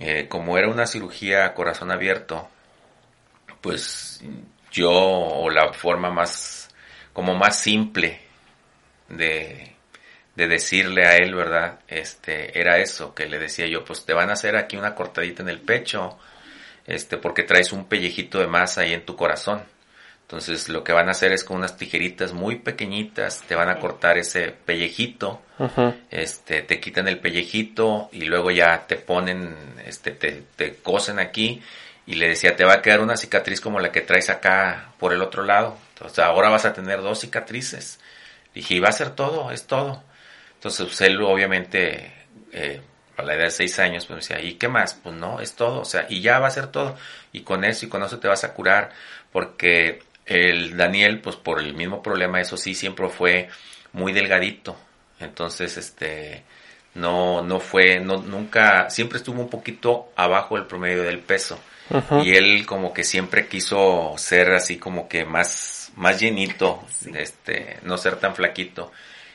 eh, como era una cirugía a corazón abierto, pues yo, o la forma más, como más simple de, de decirle a él, ¿verdad? Este, era eso, que le decía yo, pues te van a hacer aquí una cortadita en el pecho, este, porque traes un pellejito de masa ahí en tu corazón. Entonces lo que van a hacer es con unas tijeritas muy pequeñitas, te van a cortar ese pellejito, este, te quitan el pellejito y luego ya te ponen, este, te, te cosen aquí y le decía, te va a quedar una cicatriz como la que traes acá por el otro lado. Entonces ahora vas a tener dos cicatrices. Dije, y va a ser todo, es todo. Entonces pues, él obviamente eh, a la edad de seis años, pues decía, ¿y qué más? Pues no, es todo, o sea, y ya va a ser todo. Y con eso y con eso te vas a curar, porque el Daniel, pues por el mismo problema, eso sí, siempre fue muy delgadito. Entonces, este, no, no fue, no, nunca, siempre estuvo un poquito abajo del promedio del peso. Y él como que siempre quiso ser así como que más, más llenito, este, no ser tan flaquito.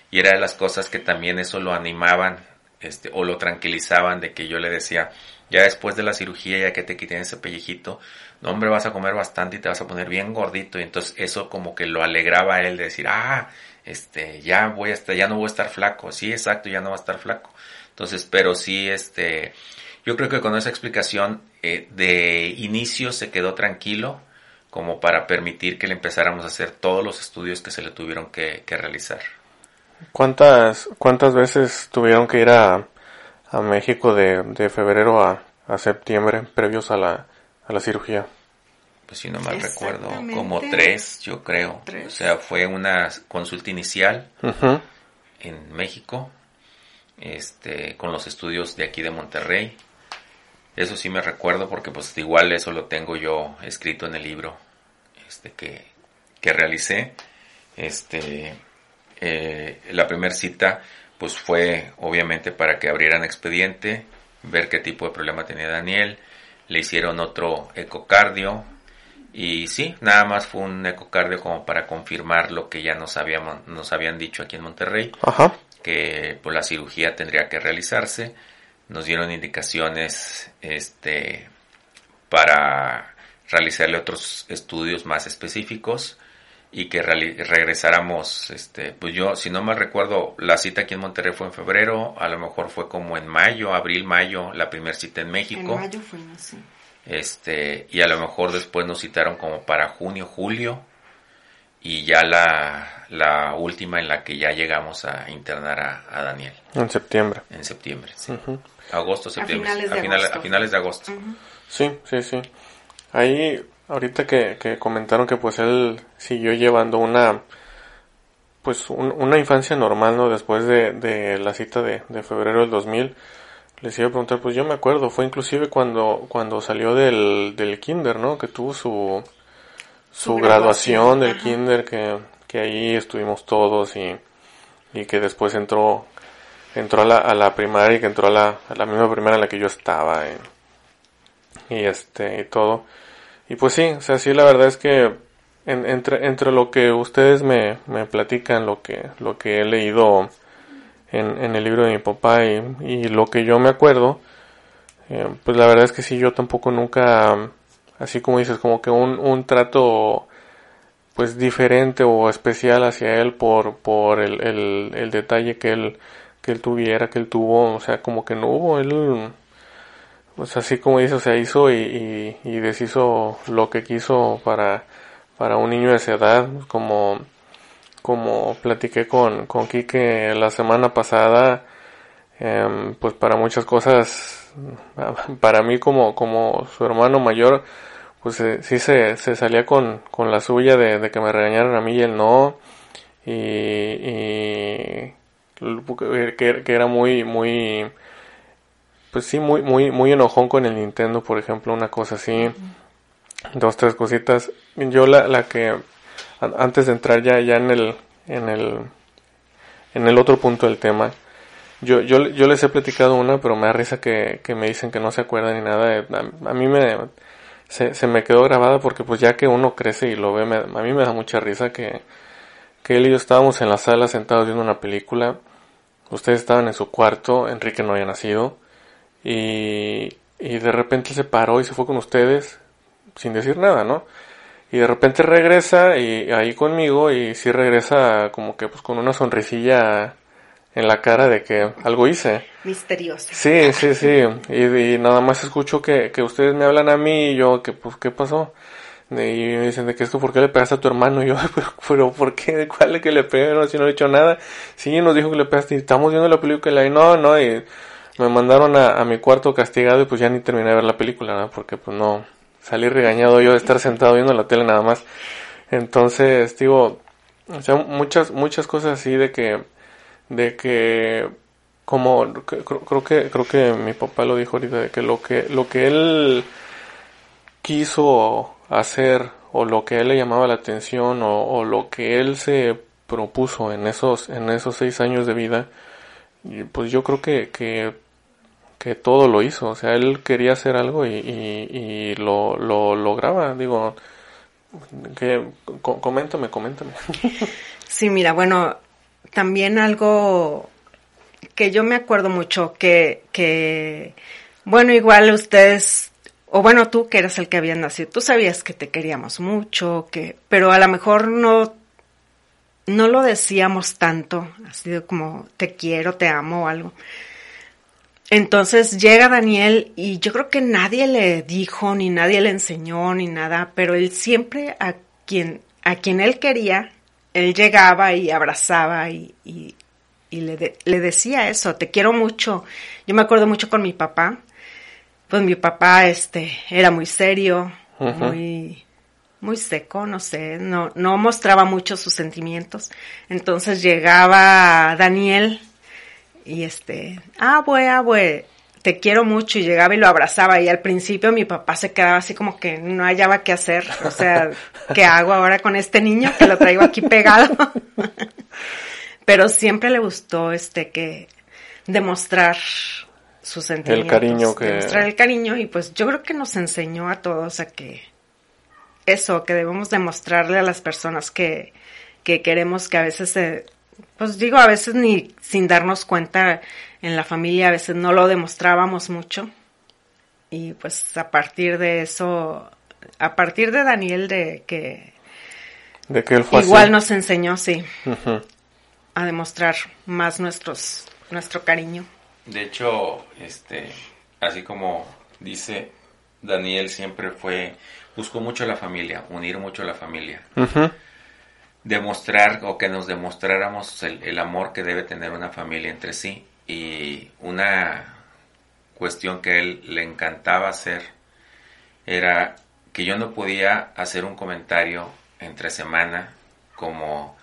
Y era de las cosas que también eso lo animaban, este, o lo tranquilizaban de que yo le decía, ya después de la cirugía, ya que te quiten ese pellejito, no hombre, vas a comer bastante y te vas a poner bien gordito. Y entonces eso como que lo alegraba a él de decir, ah, este, ya voy a estar, ya no voy a estar flaco. Sí, exacto, ya no va a estar flaco. Entonces, pero sí, este, yo creo que con esa explicación eh, de inicio se quedó tranquilo como para permitir que le empezáramos a hacer todos los estudios que se le tuvieron que, realizar. ¿Cuántas, ¿Cuántas veces tuvieron que ir a, a México de, de febrero a, a, septiembre previos a la, a la cirugía? Pues si no mal recuerdo, como tres, yo creo. O sea, fue una consulta inicial en México, este, con los estudios de aquí de Monterrey. Eso sí me recuerdo porque pues igual eso lo tengo yo escrito en el libro este, que, que realicé. Este, eh, la primera cita pues fue obviamente para que abrieran expediente, ver qué tipo de problema tenía Daniel. Le hicieron otro ecocardio y sí, nada más fue un ecocardio como para confirmar lo que ya nos, habíamos, nos habían dicho aquí en Monterrey, que pues, la cirugía tendría que realizarse nos dieron indicaciones este, para realizarle otros estudios más específicos y que regresáramos, este, pues yo, si no me recuerdo, la cita aquí en Monterrey fue en febrero, a lo mejor fue como en mayo, abril, mayo, la primera cita en México. En mayo fue, sí. Este, y a lo mejor después nos citaron como para junio, julio, y ya la, la última en la que ya llegamos a internar a, Daniel. En septiembre. En septiembre, sí agosto, septiembre. A finales de, agosto. Sí, sí, sí. Ahí, ahorita que, que, comentaron que pues él siguió llevando una, pues una infancia normal, ¿no? Después de, de la cita de, de, febrero del 2000, les iba a preguntar, pues yo me acuerdo, fue inclusive cuando, cuando salió del, del kinder, ¿no? Que tuvo su, su, graduación, del kinder, que, que ahí estuvimos todos y, y que después entró entró a la, a la primaria y que entró a la, a la misma primaria en la que yo estaba y, este y todo y pues sí o sea sí la verdad es que entre entre lo que ustedes me, me platican lo que lo que he leído en, en el libro de mi papá y, y lo que yo me acuerdo eh, pues la verdad es que sí yo tampoco nunca así como dices como que un, un trato pues diferente o especial hacia él por por el, el, el detalle que él que él tuviera, que él tuvo, o sea, como que no hubo, él, pues así como dice, o sea, hizo y, y, deshizo lo que quiso para, para un niño de esa edad, como, como platiqué con, con Quique la semana pasada, em, pues para muchas cosas, <laughs> para mí como, como su hermano mayor, pues eh, sí se, se salía con, con la suya de, de que me regañaran a mí y él no, y, y que, que era muy, muy, pues sí, muy, muy, muy enojón con el Nintendo, por ejemplo, una cosa así, dos, tres cositas. Yo la, la que, antes de entrar ya, ya en el, en el, en el otro punto del tema, yo, yo, yo les he platicado una, pero me da risa que, que me dicen que no se acuerdan ni nada. A, mí me, se, se me quedó grabada porque pues ya que uno crece y lo ve, a mí me da mucha risa que, que él y yo estábamos en la sala sentados viendo una película. Ustedes estaban en su cuarto, Enrique no había nacido. Y, y de repente se paró y se fue con ustedes sin decir nada, ¿no? Y de repente regresa y ahí conmigo y sí regresa como que pues con una sonrisilla en la cara de que algo hice. Misterioso. Sí, sí, sí. Y, nada más escucho que, que ustedes me hablan a mí y yo que pues qué pasó. Y me dicen de que esto, ¿por qué le pegaste a tu hermano? Y yo, <laughs> pero, pero ¿por qué? ¿Cuál es que le pegué? No, si no he hecho nada. Sí, nos dijo que le pegaste y estamos viendo la película y no, no, y me mandaron a, a mi cuarto castigado y pues ya ni terminé de ver la película, ¿no? Porque pues no, salí regañado yo de estar sentado viendo la tele nada más. Entonces, digo, o sea, muchas, muchas cosas así de que, de que, como, creo que, creo que mi papá lo dijo ahorita, de que lo que, lo que él quiso hacer o lo que él le llamaba la atención o, lo que él se propuso en esos, en esos seis años de vida, pues yo creo que, que, que todo lo hizo. O sea, él quería hacer algo y, lo, lo lograba. Digo, que, co- coméntame, coméntame. <laughs> Sí, mira, bueno, también algo que yo me acuerdo mucho que, que, bueno, igual ustedes, o bueno, tú que eras el que había nacido, tú sabías que te queríamos mucho, que, pero a lo mejor no, no lo decíamos tanto, así como te quiero, te amo o algo. Entonces llega Daniel y yo creo que nadie le dijo, ni nadie le enseñó, ni nada, pero él siempre a quien, a quien él quería, él llegaba y abrazaba y, y, y le, de- le decía eso, te quiero mucho. Yo me acuerdo mucho con mi papá, pues mi papá este era muy serio, muy muy seco, no sé, no no mostraba mucho sus sentimientos. Entonces llegaba Daniel y este, ah, abue, abue, te quiero mucho y llegaba y lo abrazaba y al principio mi papá se quedaba así como que no hallaba qué hacer, o sea, ¿qué hago ahora con este niño que lo traigo aquí pegado? <laughs> Pero siempre le gustó este que demostrar sus sentimientos, cariño que- demostrar el cariño y pues yo creo que nos enseñó a todos a que eso, que debemos demostrarle a las personas que, que queremos que a veces, eh, pues digo, a veces ni sin darnos cuenta en la familia, a veces no lo demostrábamos mucho. Y pues a partir de eso, a partir de Daniel, de que De que él fue igual así. nos enseñó, sí, a demostrar más nuestros, nuestro cariño. De hecho, este, así como dice Daniel, siempre fue, buscó mucho a la familia, unir mucho a la familia. Demostrar o que nos demostráramos el, amor que debe tener una familia entre sí y una cuestión que a él le encantaba hacer era que yo no podía hacer un comentario entre semana como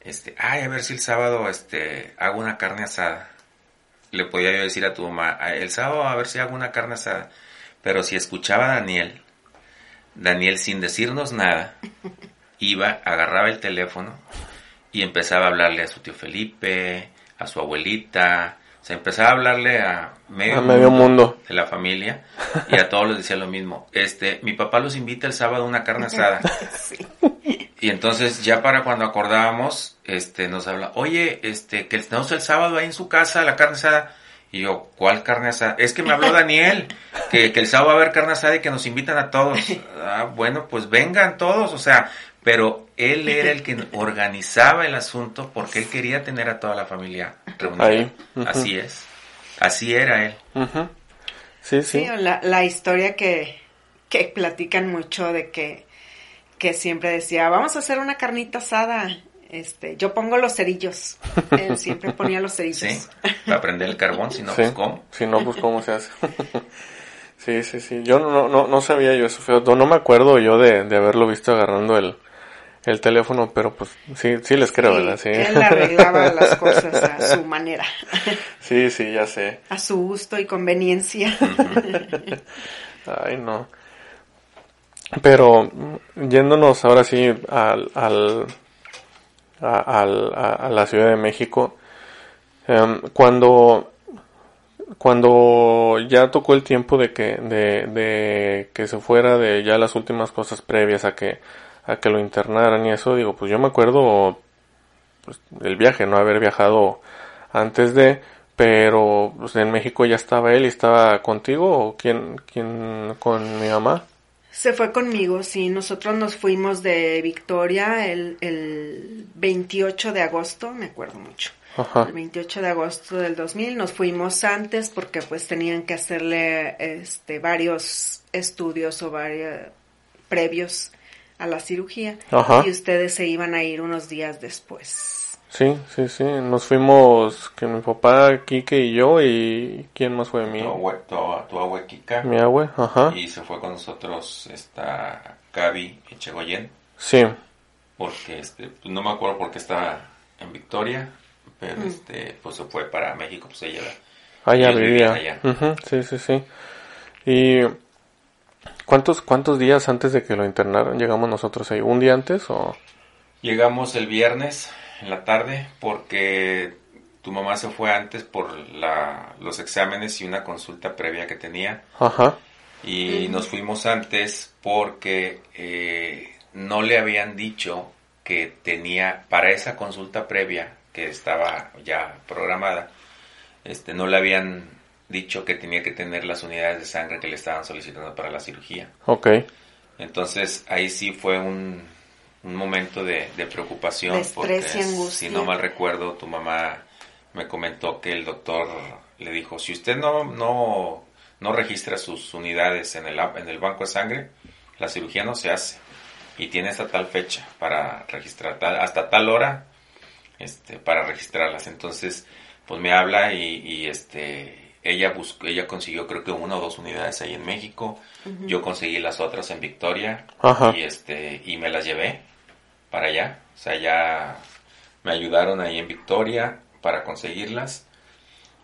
este, ay, a ver si el sábado este hago una carne asada. Le podía yo decir a tu mamá, "Ah, el sábado a ver si hago una carne asada. Pero si escuchaba a Daniel, Daniel sin decirnos nada, iba, agarraba el teléfono y empezaba a hablarle a su tío Felipe, a su abuelita, o sea, empezaba a hablarle a medio, A medio mundo. de la familia y a todos les decía lo mismo. Este, mi papá los invita el sábado a una carne asada. <laughs> Y entonces ya para cuando acordábamos, este, nos habla, oye, este, que estamos el sábado ahí en su casa, la carne asada. Y yo, ¿cuál carne asada? Es que me habló Daniel, que, que el sábado va a haber carne asada y que nos invitan a todos. <laughs> Ah, bueno, pues vengan todos, o sea, pero él era el que organizaba el asunto porque él quería tener a toda la familia reunida. Ahí. Así es, así era él. Sí, sí. Sí, o la, la historia que, que platican mucho de que, que siempre decía, vamos a hacer una carnita asada. Este, yo pongo los cerillos. <laughs> Él siempre ponía los cerillos. Sí, para prender el carbón, si no, Sí. pues cómo. Si no, pues cómo se hace. <laughs> sí, sí, sí. Yo no, no, no sabía yo eso, feo. No, no me acuerdo yo de, de haberlo visto agarrando el, el teléfono, pero pues sí, sí les creo, Sí, ¿verdad? Sí. Él arreglaba <laughs> las cosas a su manera, <laughs> sí, sí, ya sé. a su gusto y conveniencia. Ay, no. Pero yéndonos ahora sí al, al, a, al- a- a la Ciudad de México, em, cuando, cuando ya tocó el tiempo de que, de, de que se fuera de ya las últimas cosas previas a que, a que lo internaran y eso, digo, pues yo me acuerdo pues, del viaje, no haber viajado antes de, pero pues, en México ya estaba él y estaba contigo o quién, quién con mi mamá. Se fue conmigo, sí. Nosotros nos fuimos de Victoria el, el 28 de agosto, me acuerdo mucho. Ajá. El 28 de agosto del 2000 nos fuimos antes porque pues tenían que hacerle este varios estudios o varios previos a la cirugía Ajá. y ustedes se iban a ir unos días después. Sí, sí, sí. Nos fuimos, que mi papá, Quique y yo y ¿quién más fue? Mi, Tu, abue- tu- tu abue Kika. mi abue, ajá. Y se fue con nosotros esta Gaby Echegoyen, Sí, porque este, pues, no me acuerdo por qué estaba en Victoria, pero este, pues se fue para México, pues ella allá vivía. allá. Sí, sí, sí. ¿Y cuántos, cuántos días antes de que lo internaran llegamos nosotros ahí? ¿Un día antes o...? Llegamos el viernes, en la tarde porque tu mamá se fue antes por la, los exámenes y una consulta previa que tenía. Ajá. Y nos fuimos antes porque eh, no le habían dicho que tenía, para esa consulta previa que estaba ya programada, este, no le habían dicho que tenía que tener las unidades de sangre que le estaban solicitando para la cirugía. Ok. Entonces ahí sí fue un, un momento de, de preocupación. De estrés porque y angustia. Si no mal recuerdo, tu mamá me comentó que el doctor le dijo, si usted no, no, no registra sus unidades en el, en el banco de sangre, la cirugía no se hace. Y tiene hasta tal fecha para registrar, tal- hasta tal hora este, para registrarlas. Entonces, pues me habla y, y, este, ella buscó, ella consiguió creo que una o dos unidades ahí en México. Yo conseguí las otras en Victoria Ajá. y este, y me las llevé para allá. O sea, ya me ayudaron ahí en Victoria para conseguirlas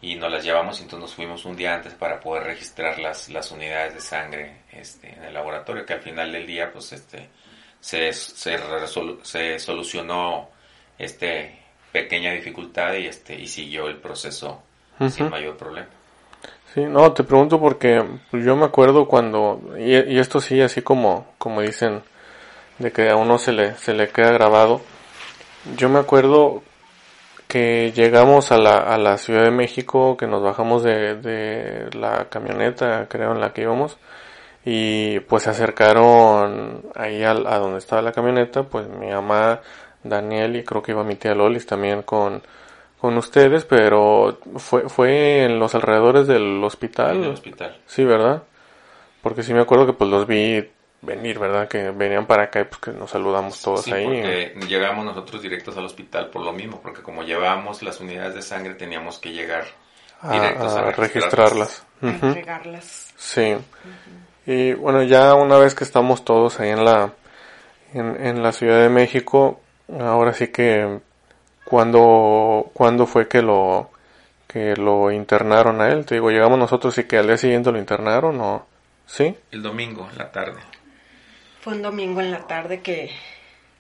y nos las llevamos y entonces nos fuimos un día antes para poder registrar las, las unidades de sangre este, en el laboratorio que al final del día pues este se, se, resolu- se solucionó este pequeña dificultad y este y siguió el proceso sin mayor problema. Sí, no, te pregunto porque pues, yo me acuerdo cuando, y, y esto sí, así como, como dicen, de que a uno se le, se le queda grabado. Yo me acuerdo que llegamos a la, a la Ciudad de México, que nos bajamos de, de la camioneta, creo, en la que íbamos, y pues se acercaron ahí al- a, donde estaba la camioneta, pues mi mamá, Daniel, y creo que iba mi tía Lolis también con, con ustedes, pero fue, fue en los alrededores del hospital. En el hospital. Sí, ¿verdad? Porque sí me acuerdo que pues los vi venir, ¿verdad? Que venían para acá y pues que nos saludamos todos Sí, ahí. porque llegamos nosotros directos al hospital por lo mismo, porque como llevábamos las unidades de sangre teníamos que llegar a, directos a, a registrarlas. a Ujú. entregarlas. Sí. Y bueno, ya una vez que estamos todos ahí en la, en, en la Ciudad de México, ahora sí que, ¿cuándo, ¿cuándo fue que lo, que lo internaron a él? Te digo, llegamos nosotros y que al día siguiente lo internaron o, ¿sí? El domingo, en la tarde. Fue un domingo en la tarde que,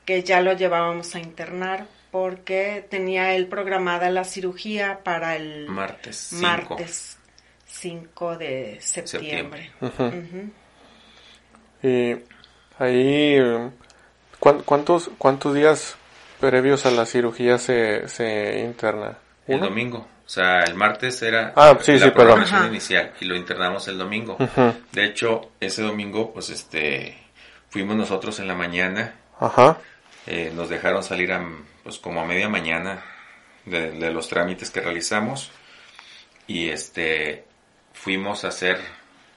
que ya lo llevábamos a internar porque tenía él programada la cirugía para el Martes 5. martes 5 de septiembre. Y ahí, ¿cuán- ¿cuántos, cuántos días previos a la cirugía se, se interna? El domingo. O sea, el martes era Ah, sí, la sí, programación inicial y lo internamos el domingo. De hecho, ese domingo, pues este, fuimos nosotros en la mañana, Ajá. eh, nos dejaron salir a, pues como a media mañana de, de los trámites que realizamos y este, fuimos a hacer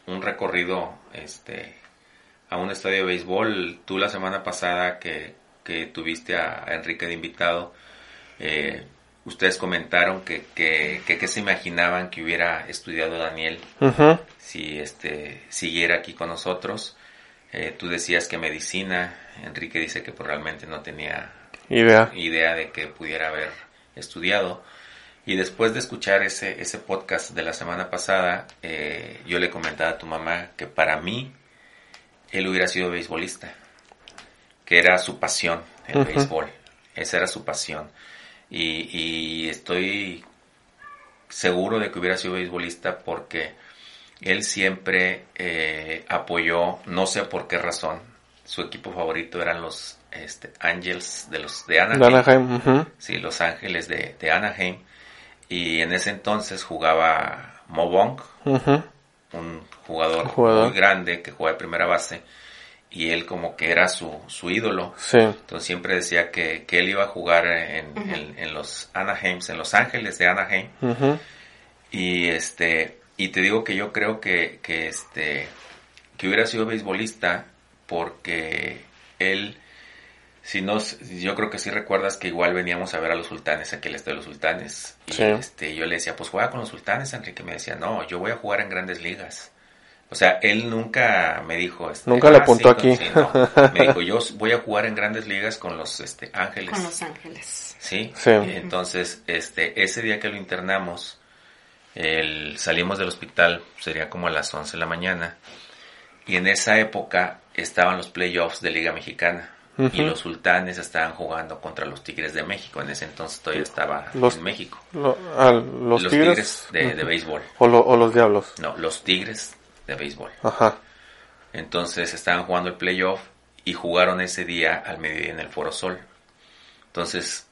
un recorrido, este, a un estadio de béisbol. Tú la semana pasada que, que tuviste a, a Enrique de invitado, eh, ustedes comentaron que, que, que, que se imaginaban que hubiera estudiado Daniel si este siguiera aquí con nosotros. Eh, tú decías que medicina, Enrique dice que pues, realmente no tenía Idea. idea de que pudiera haber estudiado. Y después de escuchar ese, ese podcast de la semana pasada, eh, yo le comentaba a tu mamá que para mí él hubiera sido beisbolista, que era su pasión, el béisbol, esa era su pasión. Y, y estoy seguro de que hubiera sido beisbolista porque él siempre eh, apoyó, no sé por qué razón, su equipo favorito eran los este, Angels de los de Anaheim. De Anaheim. ujú. Sí, Los Ángeles de, de Anaheim. Y en ese entonces jugaba Mo Bong, Ujú. un jugador, Jugador. muy grande que juega de primera base. Y él como que era su, su ídolo. Sí. Entonces siempre decía que, que él iba a jugar en, en- en los Anaheims, en Los Ángeles de Anaheim. Y este, y te digo que yo creo que, que este, que hubiera sido beisbolista porque él, si no, yo creo que sí recuerdas que igual veníamos a ver a los sultanes, aquí el estadio de los sultanes. Y Sí. este, yo le decía, pues juega con los sultanes, Enrique me decía, no, yo voy a jugar en grandes ligas. O sea, él nunca me dijo, este, Nunca le "Ah, apuntó sí, aquí". sí, no. Me dijo, <laughs> yo voy a jugar en grandes ligas con los este, ángeles. Con Los Ángeles. Sí. Sí. Entonces, este, ese día que lo internamos, el, salimos del hospital, sería como a las 11 de la mañana, y en esa época estaban los playoffs de Liga Mexicana. y los sultanes estaban jugando contra los Tigres de México. En ese entonces todavía estaba Los- en México. ah, los, tigres, de, de béisbol. O, lo- o los diablos. No, los Tigres de béisbol. Ajá. Entonces estaban jugando el playoff y jugaron ese día al mediodía en el Foro Sol. Entonces,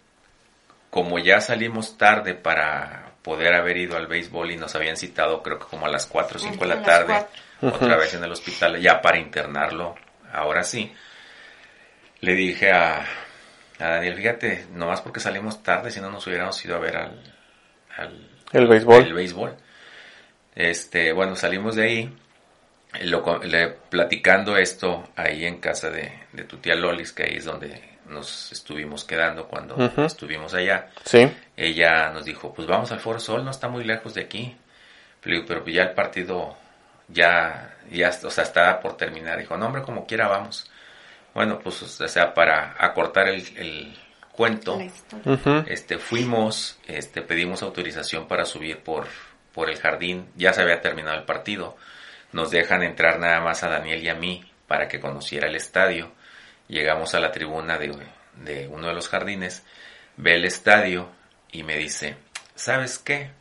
como ya salimos tarde para poder haber ido al béisbol y nos habían citado creo que como a las 4 o 5 de la tarde, otra vez en el hospital, ya para internarlo, ahora sí, le dije a, a Daniel, fíjate, nomás porque salimos tarde, si no nos hubiéramos ido a ver al, al El béisbol. el béisbol. Este, bueno, salimos de ahí, lo le- platicando esto ahí en casa de, de tu tía Lolis, que ahí es donde nos estuvimos quedando cuando estuvimos allá. Sí. Ella nos dijo, pues vamos al Foro Sol, no está muy lejos de aquí. Le digo, pero pues ya el partido ya, ya, o sea, está por terminar. Dijo, no hombre, como quiera vamos. Bueno, pues, o sea, para acortar el, el cuento, este fuimos este pedimos autorización para subir por por el jardín ya se había terminado el partido nos dejan entrar nada más a Daniel y a mí para que conociera el estadio llegamos a la tribuna de, de uno de los jardines ve el estadio y me dice sabes qué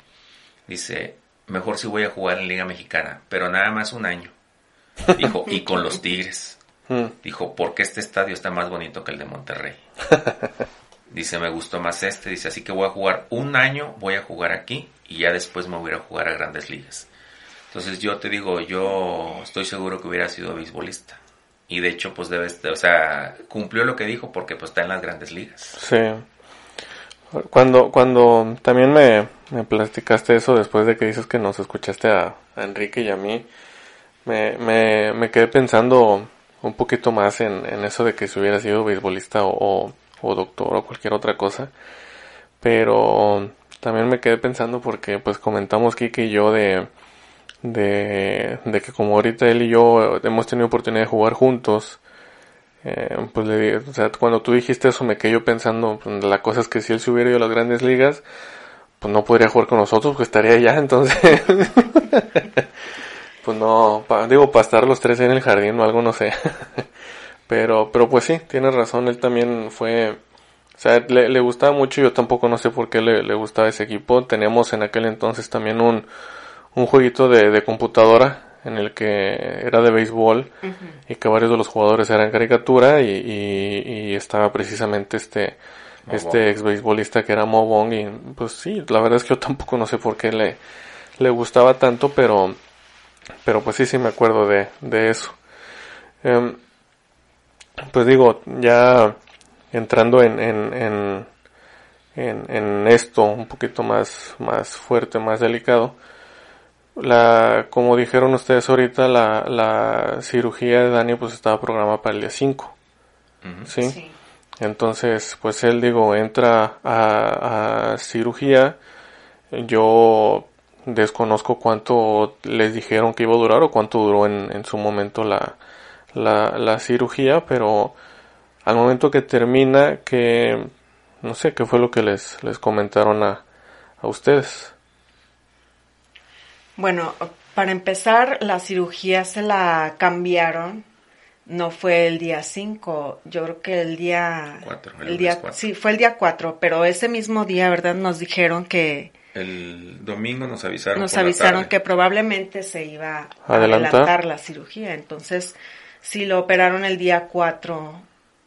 dice mejor si voy a jugar en Liga Mexicana pero nada más un año dijo y con los Tigres <laughs> Mm. Dijo, porque este estadio está más bonito que el de Monterrey. <laughs> Dice, me gustó más este. Dice, así que voy a jugar un año, voy a jugar aquí y ya después me voy a jugar a grandes ligas. Entonces yo te digo, yo estoy seguro que hubiera sido beisbolista. Y de hecho, pues debe, o sea, cumplió lo que dijo porque pues está en las grandes ligas. Sí. Cuando, cuando también me, me platicaste eso después de que dices que nos escuchaste a, Enrique y a mí, me, me, me quedé pensando un poquito más en, en eso de que si hubiera sido beisbolista o, o, o doctor o cualquier otra cosa. Pero también me quedé pensando porque pues comentamos Kike y yo de, de, que como ahorita él y yo hemos tenido oportunidad de jugar juntos, eh, pues le o sea, cuando tú dijiste eso me quedé yo pensando, pues, la cosa es que si él se hubiera ido a las grandes ligas, pues no podría jugar con nosotros, pues estaría allá, <laughs> entonces, pues no, pa- digo, para estar los tres en el jardín o algo, no sé, <laughs> pero, pero pues sí, tienes razón, él también fue, o sea, le, le gustaba mucho, yo tampoco no sé por qué le, le gustaba ese equipo, teníamos en aquel entonces también un, un jueguito de, de computadora, en el que era de béisbol, y que varios de los jugadores eran caricatura y, y, y estaba precisamente este Mo este Bong. ex beisbolista que era Mo Bong y pues sí, la verdad es que yo tampoco no sé por qué le, le gustaba tanto, pero pero pues sí, sí me acuerdo de, de eso. Em, pues digo, ya entrando en, en, en, en, en esto un poquito más, más fuerte, más delicado, la, como dijeron ustedes ahorita, la, la cirugía de Dani pues estaba programada para el día 5. Ujú. ¿sí? Sí. Entonces, pues él, digo, entra a, a cirugía. Yo desconozco cuánto les dijeron que iba a durar o cuánto duró en, en su momento la, la, la cirugía, pero al momento que termina, que no sé qué fue lo que les, les comentaron a, a ustedes. Bueno, para empezar, la cirugía se la cambiaron. No fue el día 5, yo creo que el día... Cuatro, el día, sí, fue el día 4, pero ese mismo día, ¿verdad? Nos dijeron que... El domingo nos avisaron. Nos por la avisaron tarde. que probablemente se iba a ¿Adelantar? adelantar la cirugía. Entonces, sí lo operaron el día 4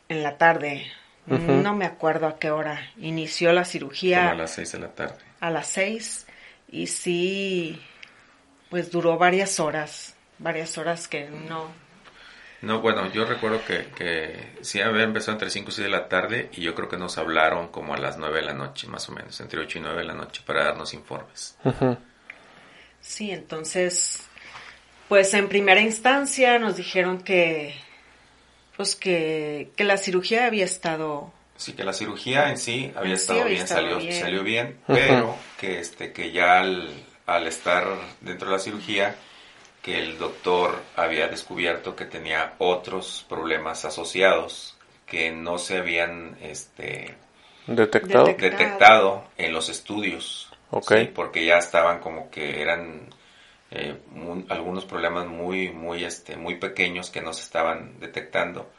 en la tarde. No me acuerdo a qué hora inició la cirugía. Como a las seis de la tarde. a las seis y sí, pues duró varias horas, varias horas que no. No, bueno, yo recuerdo que, que sí había empezado entre 5 y 6 de la tarde y yo creo que nos hablaron como a las 9 de la noche, más o menos, entre 8 y 9 de la noche para darnos informes. Sí, entonces, pues en primera instancia nos dijeron que, pues que, que la cirugía había estado, Así que la cirugía en sí había Sí, estado había bien, estado salió bien. salió bien, pero que este que ya al, al estar dentro de la cirugía que el doctor había descubierto que tenía otros problemas asociados que no se habían este ¿Detectado? Detec- detectado en los estudios. Ok. ¿sí? Porque ya estaban como que eran eh, algunos problemas muy, muy, este, muy pequeños que no se estaban detectando.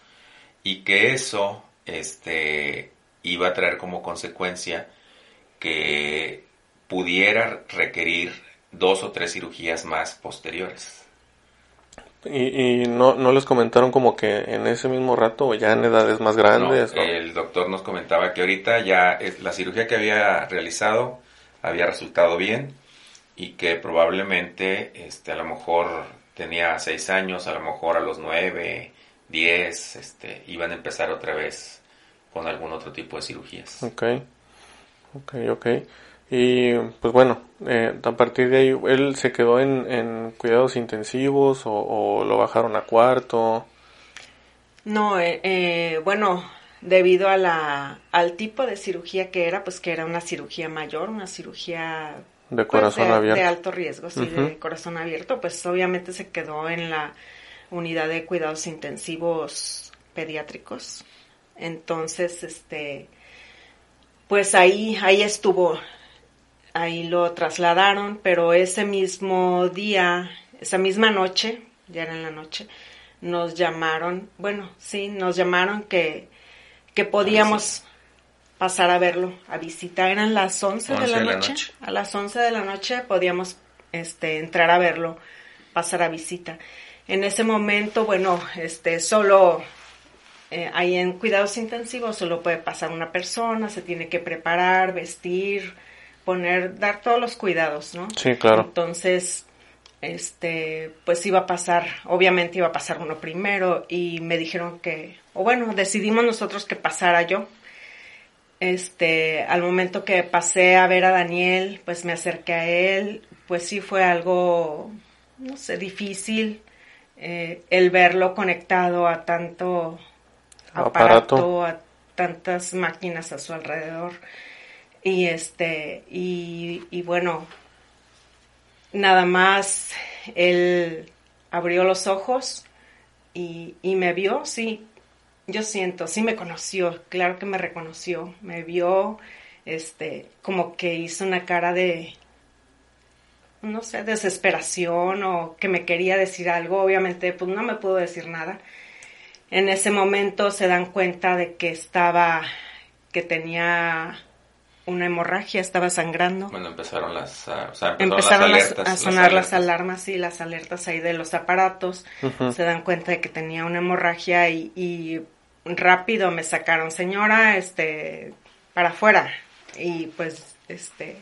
y que eso este, iba a traer como consecuencia que pudiera requerir dos o tres cirugías más posteriores. ¿Y, y no, no, les comentaron como que en ese mismo rato o ya en edades más grandes? El doctor nos comentaba que ahorita ya la cirugía que había realizado había resultado bien y que probablemente este, a lo mejor tenía seis años, a lo mejor a los nueve, diez, este, iban a empezar otra vez con algún otro tipo de cirugías. Ok, ok, ok. Y pues bueno, eh, a partir de ahí, ¿él se quedó en, en cuidados intensivos o, lo bajaron a cuarto? No, eh, eh, bueno, debido a la, al tipo de cirugía que era, pues que era una cirugía mayor, una cirugía de pues, corazón abierto. De alto riesgo, sí, de corazón abierto, pues obviamente se quedó en la unidad de cuidados intensivos pediátricos. Entonces, este, pues ahí, ahí estuvo ahí lo trasladaron, pero ese mismo día, esa misma noche, ya era en la noche, nos llamaron, bueno, sí, nos llamaron que, que podíamos pasar a verlo, a visitar, eran las 11, de, la, noche, a las 11 de la noche podíamos este, entrar a verlo, pasar a visita. En ese momento, bueno, este, solo eh, ahí en cuidados intensivos solo puede pasar una persona, se tiene que preparar, vestir, poner, dar todos los cuidados, ¿no? Sí, claro. Entonces, este, pues iba a pasar, obviamente iba a pasar uno primero y me dijeron que, o bueno, decidimos nosotros que pasara yo. Este, al momento que pasé a ver a Daniel, pues me acerqué a él, pues sí fue algo, no sé, difícil eh, el verlo conectado a tanto aparato, a tantas máquinas a su alrededor. Y este, y, bueno, nada más él abrió los ojos y, y, me vio, sí, yo siento, sí me conoció, claro que me reconoció, me vio, este, como que hizo una cara de, no sé, desesperación o que me quería decir algo, obviamente pues no me pudo decir nada. En ese momento se dan cuenta de que estaba, que tenía una hemorragia, estaba sangrando. Bueno, empezaron las, empezaron, a sonar las alarmas y las alertas ahí de los aparatos. Se dan cuenta de que tenía una hemorragia y, rápido me sacaron, señora, este, para afuera. Y pues, este,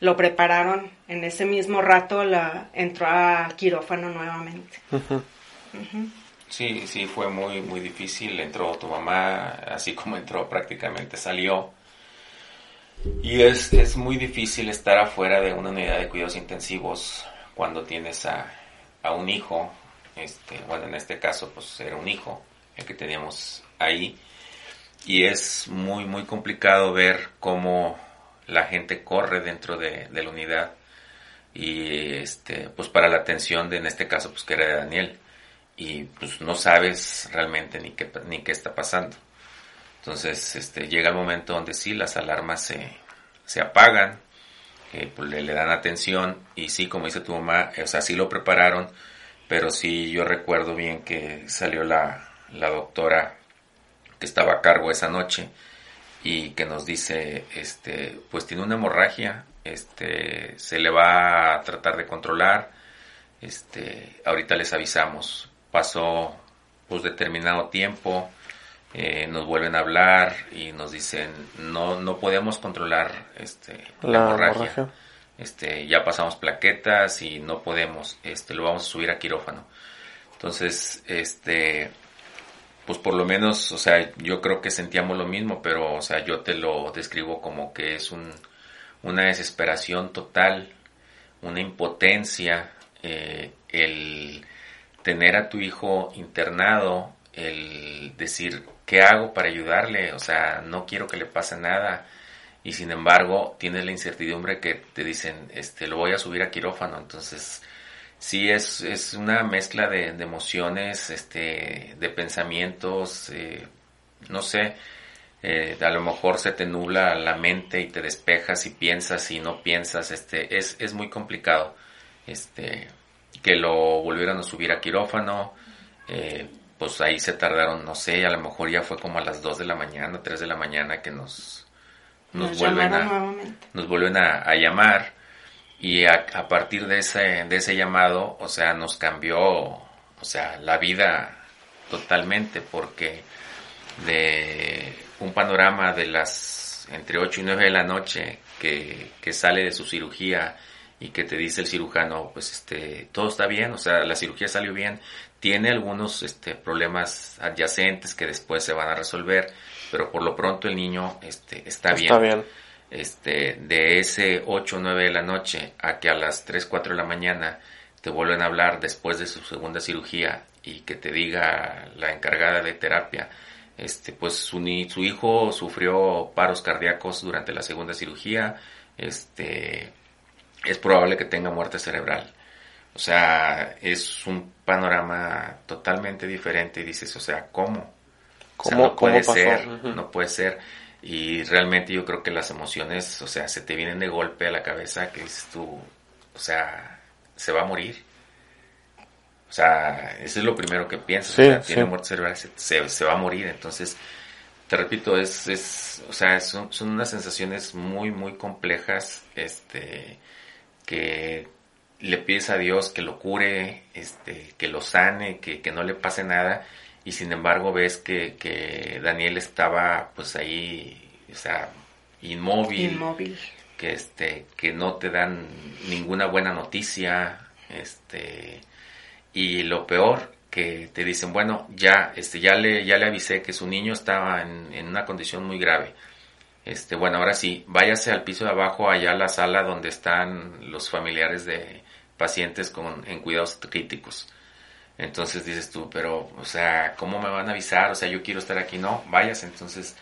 lo prepararon. En ese mismo rato la entró a quirófano nuevamente. Sí, sí, fue muy, muy difícil. Entró tu mamá, así como entró prácticamente salió y es, es muy difícil estar afuera de una unidad de cuidados intensivos cuando tienes a, a un hijo, este, bueno, en este caso pues era un hijo el que teníamos ahí, y es muy, muy complicado ver cómo la gente corre dentro de, de la unidad. Y este, pues para la atención de, en este caso, pues que era de Daniel, y pues no sabes realmente ni qué, ni qué está pasando. Entonces, este, llega el momento donde sí, las alarmas se, se apagan, eh, pues le, dan atención y sí, como dice tu mamá, o sea, sí lo prepararon, pero sí yo recuerdo bien que salió la, la doctora que estaba a cargo esa noche y que nos dice, este, pues tiene una hemorragia, este, se le va a tratar de controlar, este, ahorita les avisamos, pasó pues determinado tiempo, eh, nos vuelven a hablar y nos dicen no no podemos controlar este la, hemorragia. este ya pasamos plaquetas y no podemos este lo vamos a subir a quirófano entonces este pues por lo menos o sea yo creo que sentíamos lo mismo pero o sea yo te lo describo como que es un una desesperación total una impotencia eh, el tener a tu hijo internado el decir ¿qué hago para ayudarle? O sea, no quiero que le pase nada. Y sin embargo, tienes la incertidumbre que te dicen, este, lo voy a subir a quirófano. Entonces, sí es, es una mezcla de, emociones, este, de pensamientos, eh, no sé, eh, a lo mejor se te nubla la mente y te despejas y piensas y no piensas, este, es, es muy complicado, este, que lo volvieran a subir a quirófano, eh, pues ahí se tardaron, no sé, a lo mejor ya fue como a las 2 de la mañana, 3 de la mañana que nos, nos, vuelven, a, nos vuelven a, llamar. Y a, a, partir de ese, de ese llamado, o sea, nos cambió, o sea, la vida totalmente porque de un panorama de las entre 8 y 9 de la noche que, que sale de su cirugía y que te dice el cirujano, pues este, todo está bien, o sea, la cirugía salió bien, tiene algunos este, problemas adyacentes que después se van a resolver, pero por lo pronto el niño este, está, bien. Está bien. Este, de ese 8 o 9 de la noche a que a las 3, 4 de la mañana te vuelven a hablar después de su segunda cirugía y que te diga la encargada de terapia, este, pues su, su hijo sufrió paros cardíacos durante la segunda cirugía, este, es probable que tenga muerte cerebral. O sea, es un panorama totalmente diferente y dices, o sea, ¿cómo? ¿Cómo no puede ser, no puede ser. Y realmente yo creo que las emociones, o sea, se te vienen de golpe a la cabeza que dices tú, o sea, se va a morir. O sea, eso es lo primero que piensas. o sea, tiene muerte cerebral, se, se, va a morir. Entonces, te repito, es, es o sea, son, son unas sensaciones muy, muy complejas, este, que le pides a Dios que lo cure, este, que lo sane, que, que no le pase nada, y sin embargo ves que, que Daniel estaba pues ahí, o sea, inmóvil, inmóvil, que este, que no te dan ninguna buena noticia, este, y lo peor que te dicen, bueno, ya, este, ya le, ya le avisé que su niño estaba en, en una condición muy grave, este, bueno, ahora sí, váyase al piso de abajo, allá a la sala donde están los familiares de pacientes con, en cuidados críticos. Entonces dices tú, pero, o sea, ¿cómo me van a avisar? O sea, yo quiero estar aquí. No, vayas. Entonces,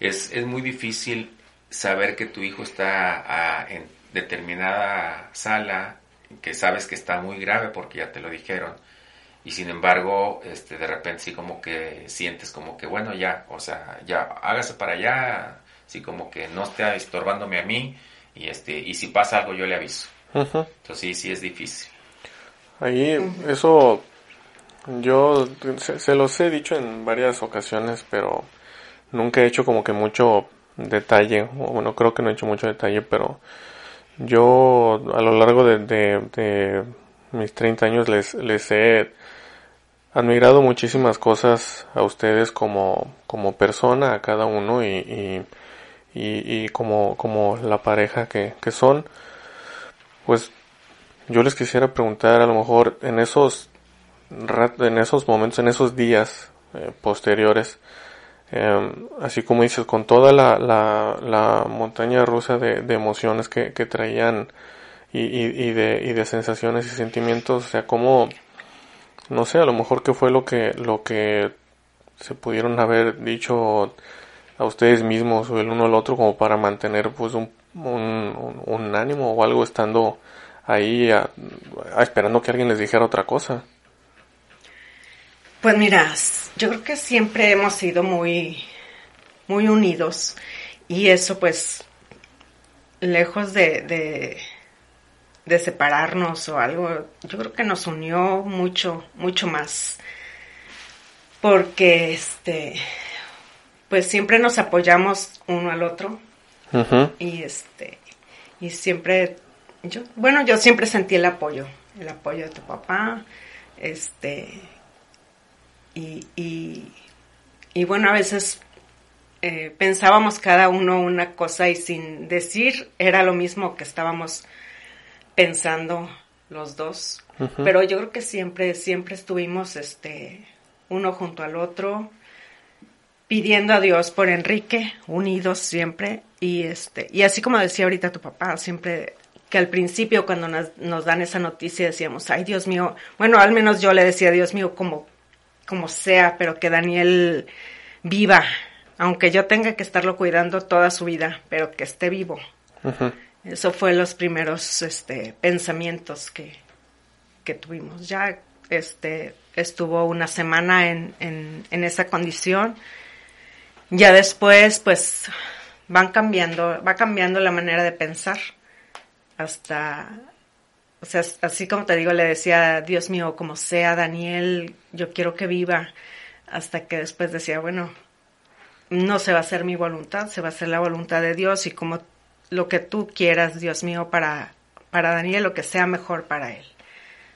es, es muy difícil saber que tu hijo está en determinada sala, que sabes que está muy grave porque ya te lo dijeron. Y sin embargo, este, de repente sí como que sientes como que, bueno, ya, o sea, ya hágase para allá, así como que no esté estorbándome a mí y este y si pasa algo yo le aviso. Entonces sí, sí es difícil. Ahí eso yo se, los he dicho en varias ocasiones, pero nunca he hecho como que mucho detalle, o bueno, creo que no he hecho mucho detalle, pero yo a lo largo de, de, mis 30 años les, les he admirado muchísimas cosas a ustedes como, como persona, a cada uno, y y, y como, como la pareja que, que son, pues yo les quisiera preguntar a lo mejor en esos en esos momentos, en esos días eh, posteriores, eh, así como dices, con toda la, la, la montaña rusa de, de emociones que, que traían y, y, y, de, y de sensaciones y sentimientos, o sea, como, no sé, a lo mejor qué fue lo que, lo que se pudieron haber dicho a ustedes mismos o el uno al otro como para mantener pues un, un, ánimo o algo estando ahí esperando que alguien les dijera otra cosa? Pues mira, yo creo que siempre hemos sido muy, muy unidos y eso pues lejos de, de, de separarnos o algo, yo creo que nos unió mucho, mucho más porque este pues siempre nos apoyamos uno al otro. Y este, y siempre, yo, bueno, yo siempre sentí el apoyo, el apoyo de tu papá, este, y, y, bueno, a veces eh, pensábamos cada uno una cosa y sin decir era lo mismo que estábamos pensando los dos. Pero yo creo que siempre, siempre estuvimos, este, uno junto al otro, pidiendo a Dios por Enrique, unidos siempre, y este, y así como decía ahorita tu papá, siempre que al principio cuando nos, dan esa noticia decíamos, ay Dios mío, bueno, al menos yo le decía, Dios mío, como, como sea, pero que Daniel viva, aunque yo tenga que estarlo cuidando toda su vida, pero que esté vivo. Eso fue los primeros este, pensamientos que, que tuvimos. Ya este, estuvo una semana en, en, en esa condición ya después, pues, van cambiando, va cambiando la manera de pensar hasta o sea, así como te digo, le decía, Dios mío, como sea Daniel, yo quiero que viva, hasta que después decía, bueno, no se va a hacer mi voluntad, se va a hacer la voluntad de Dios y como lo que tú quieras, Dios mío, para, para Daniel, lo que sea mejor para él.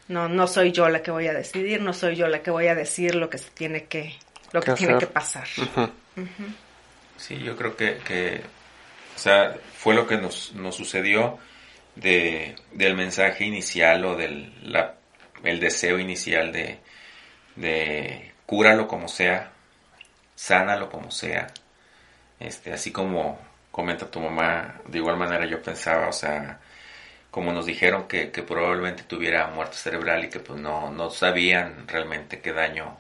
No, no soy yo la que voy a decidir, no soy yo la que voy a decir lo que se tiene que, lo que tiene que pasar. Sí, yo creo que, que, o sea, fue lo que nos, nos sucedió de, del mensaje inicial o del la, el deseo inicial de, de cúralo como sea, sánalo como sea, este, así como comenta tu mamá, de igual manera yo pensaba, o sea, como nos dijeron que, que probablemente tuviera muerte cerebral y que pues no, no sabían realmente qué daño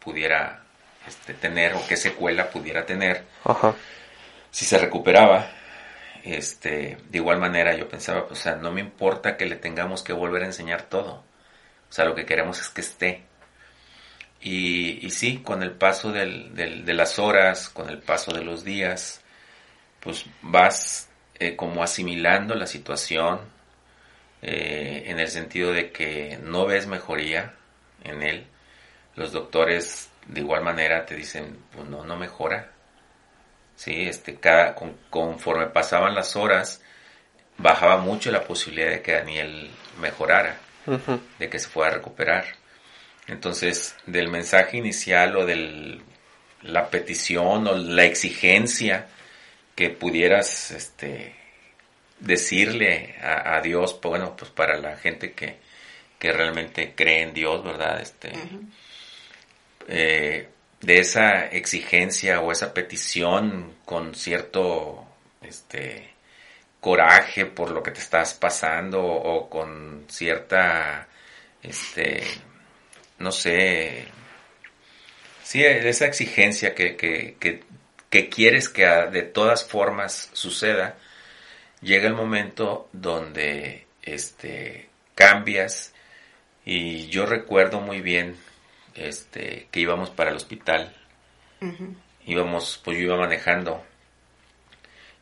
pudiera este, tener o qué secuela pudiera tener, si se recuperaba, este, de igual manera yo pensaba, pues, o sea, no me importa que le tengamos que volver a enseñar todo. O sea, lo que queremos es que esté. Y, y sí, con el paso del, del, de las horas, con el paso de los días, pues vas eh, como asimilando la situación eh, en el sentido de que no ves mejoría en él. Los doctores de igual manera te dicen, pues no, no mejora. ¿sí? Este, cada, conforme pasaban las horas, bajaba mucho la posibilidad de que Daniel mejorara, de que se fuera a recuperar. Entonces, del mensaje inicial o de la petición o la exigencia que pudieras este, decirle a, Dios, pues, bueno, pues para la gente que, que realmente cree en Dios, ¿verdad? Este, de esa exigencia o esa petición con cierto este coraje por lo que te estás pasando o con cierta este no sé sí esa exigencia que, que, que, que quieres que de todas formas suceda llega el momento donde este cambias. Y yo recuerdo muy bien este, que íbamos para el hospital. Íbamos, pues yo iba manejando.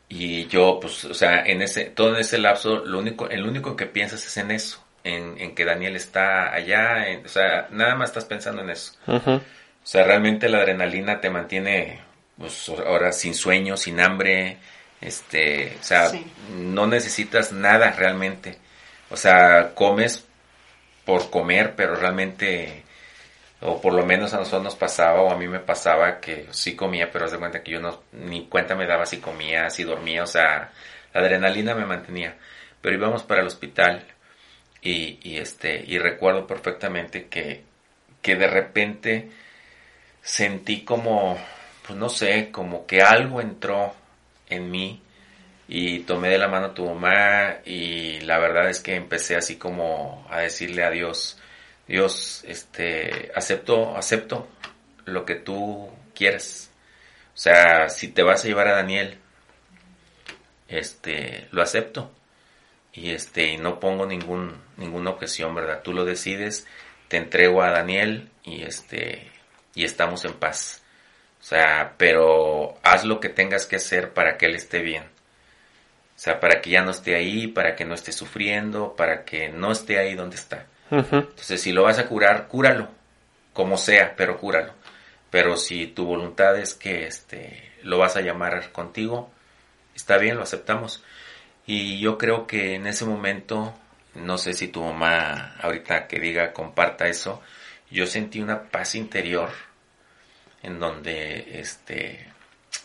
Y yo, pues, o sea, en ese, todo en ese lapso, lo único, el único que piensas es en eso, en, que Daniel está allá, o sea, nada más estás pensando en eso. O sea, realmente la adrenalina te mantiene, pues, ahora sin sueño, sin hambre, este, o sea, no necesitas nada realmente. O sea, comes por comer, pero realmente o por lo menos a nosotros nos pasaba, o a mí me pasaba que sí comía, pero haz de cuenta que yo no, ni cuenta me daba si comía, si dormía, o sea, la adrenalina me mantenía. Pero íbamos para el hospital y, este, y recuerdo perfectamente que, que de repente sentí como, pues no sé, como que algo entró en mí y tomé de la mano a tu mamá y la verdad es que empecé así como a decirle a Dios, este, acepto, acepto lo que tú quieras. O sea, si te vas a llevar a Daniel, este, lo acepto. Y este, no pongo ningún, ninguna objeción, ¿verdad? Tú lo decides, te entrego a Daniel y este, y estamos en paz. O sea, pero haz lo que tengas que hacer para que él esté bien. O sea, para que ya no esté ahí, para que no esté sufriendo, para que no esté ahí donde está. Entonces, si lo vas a curar, cúralo, como sea, pero cúralo. Pero si tu voluntad es que este, lo vas a llamar contigo, está bien, lo aceptamos. Y yo creo que en ese momento, no sé si tu mamá ahorita que diga comparta eso, yo sentí una paz interior en donde este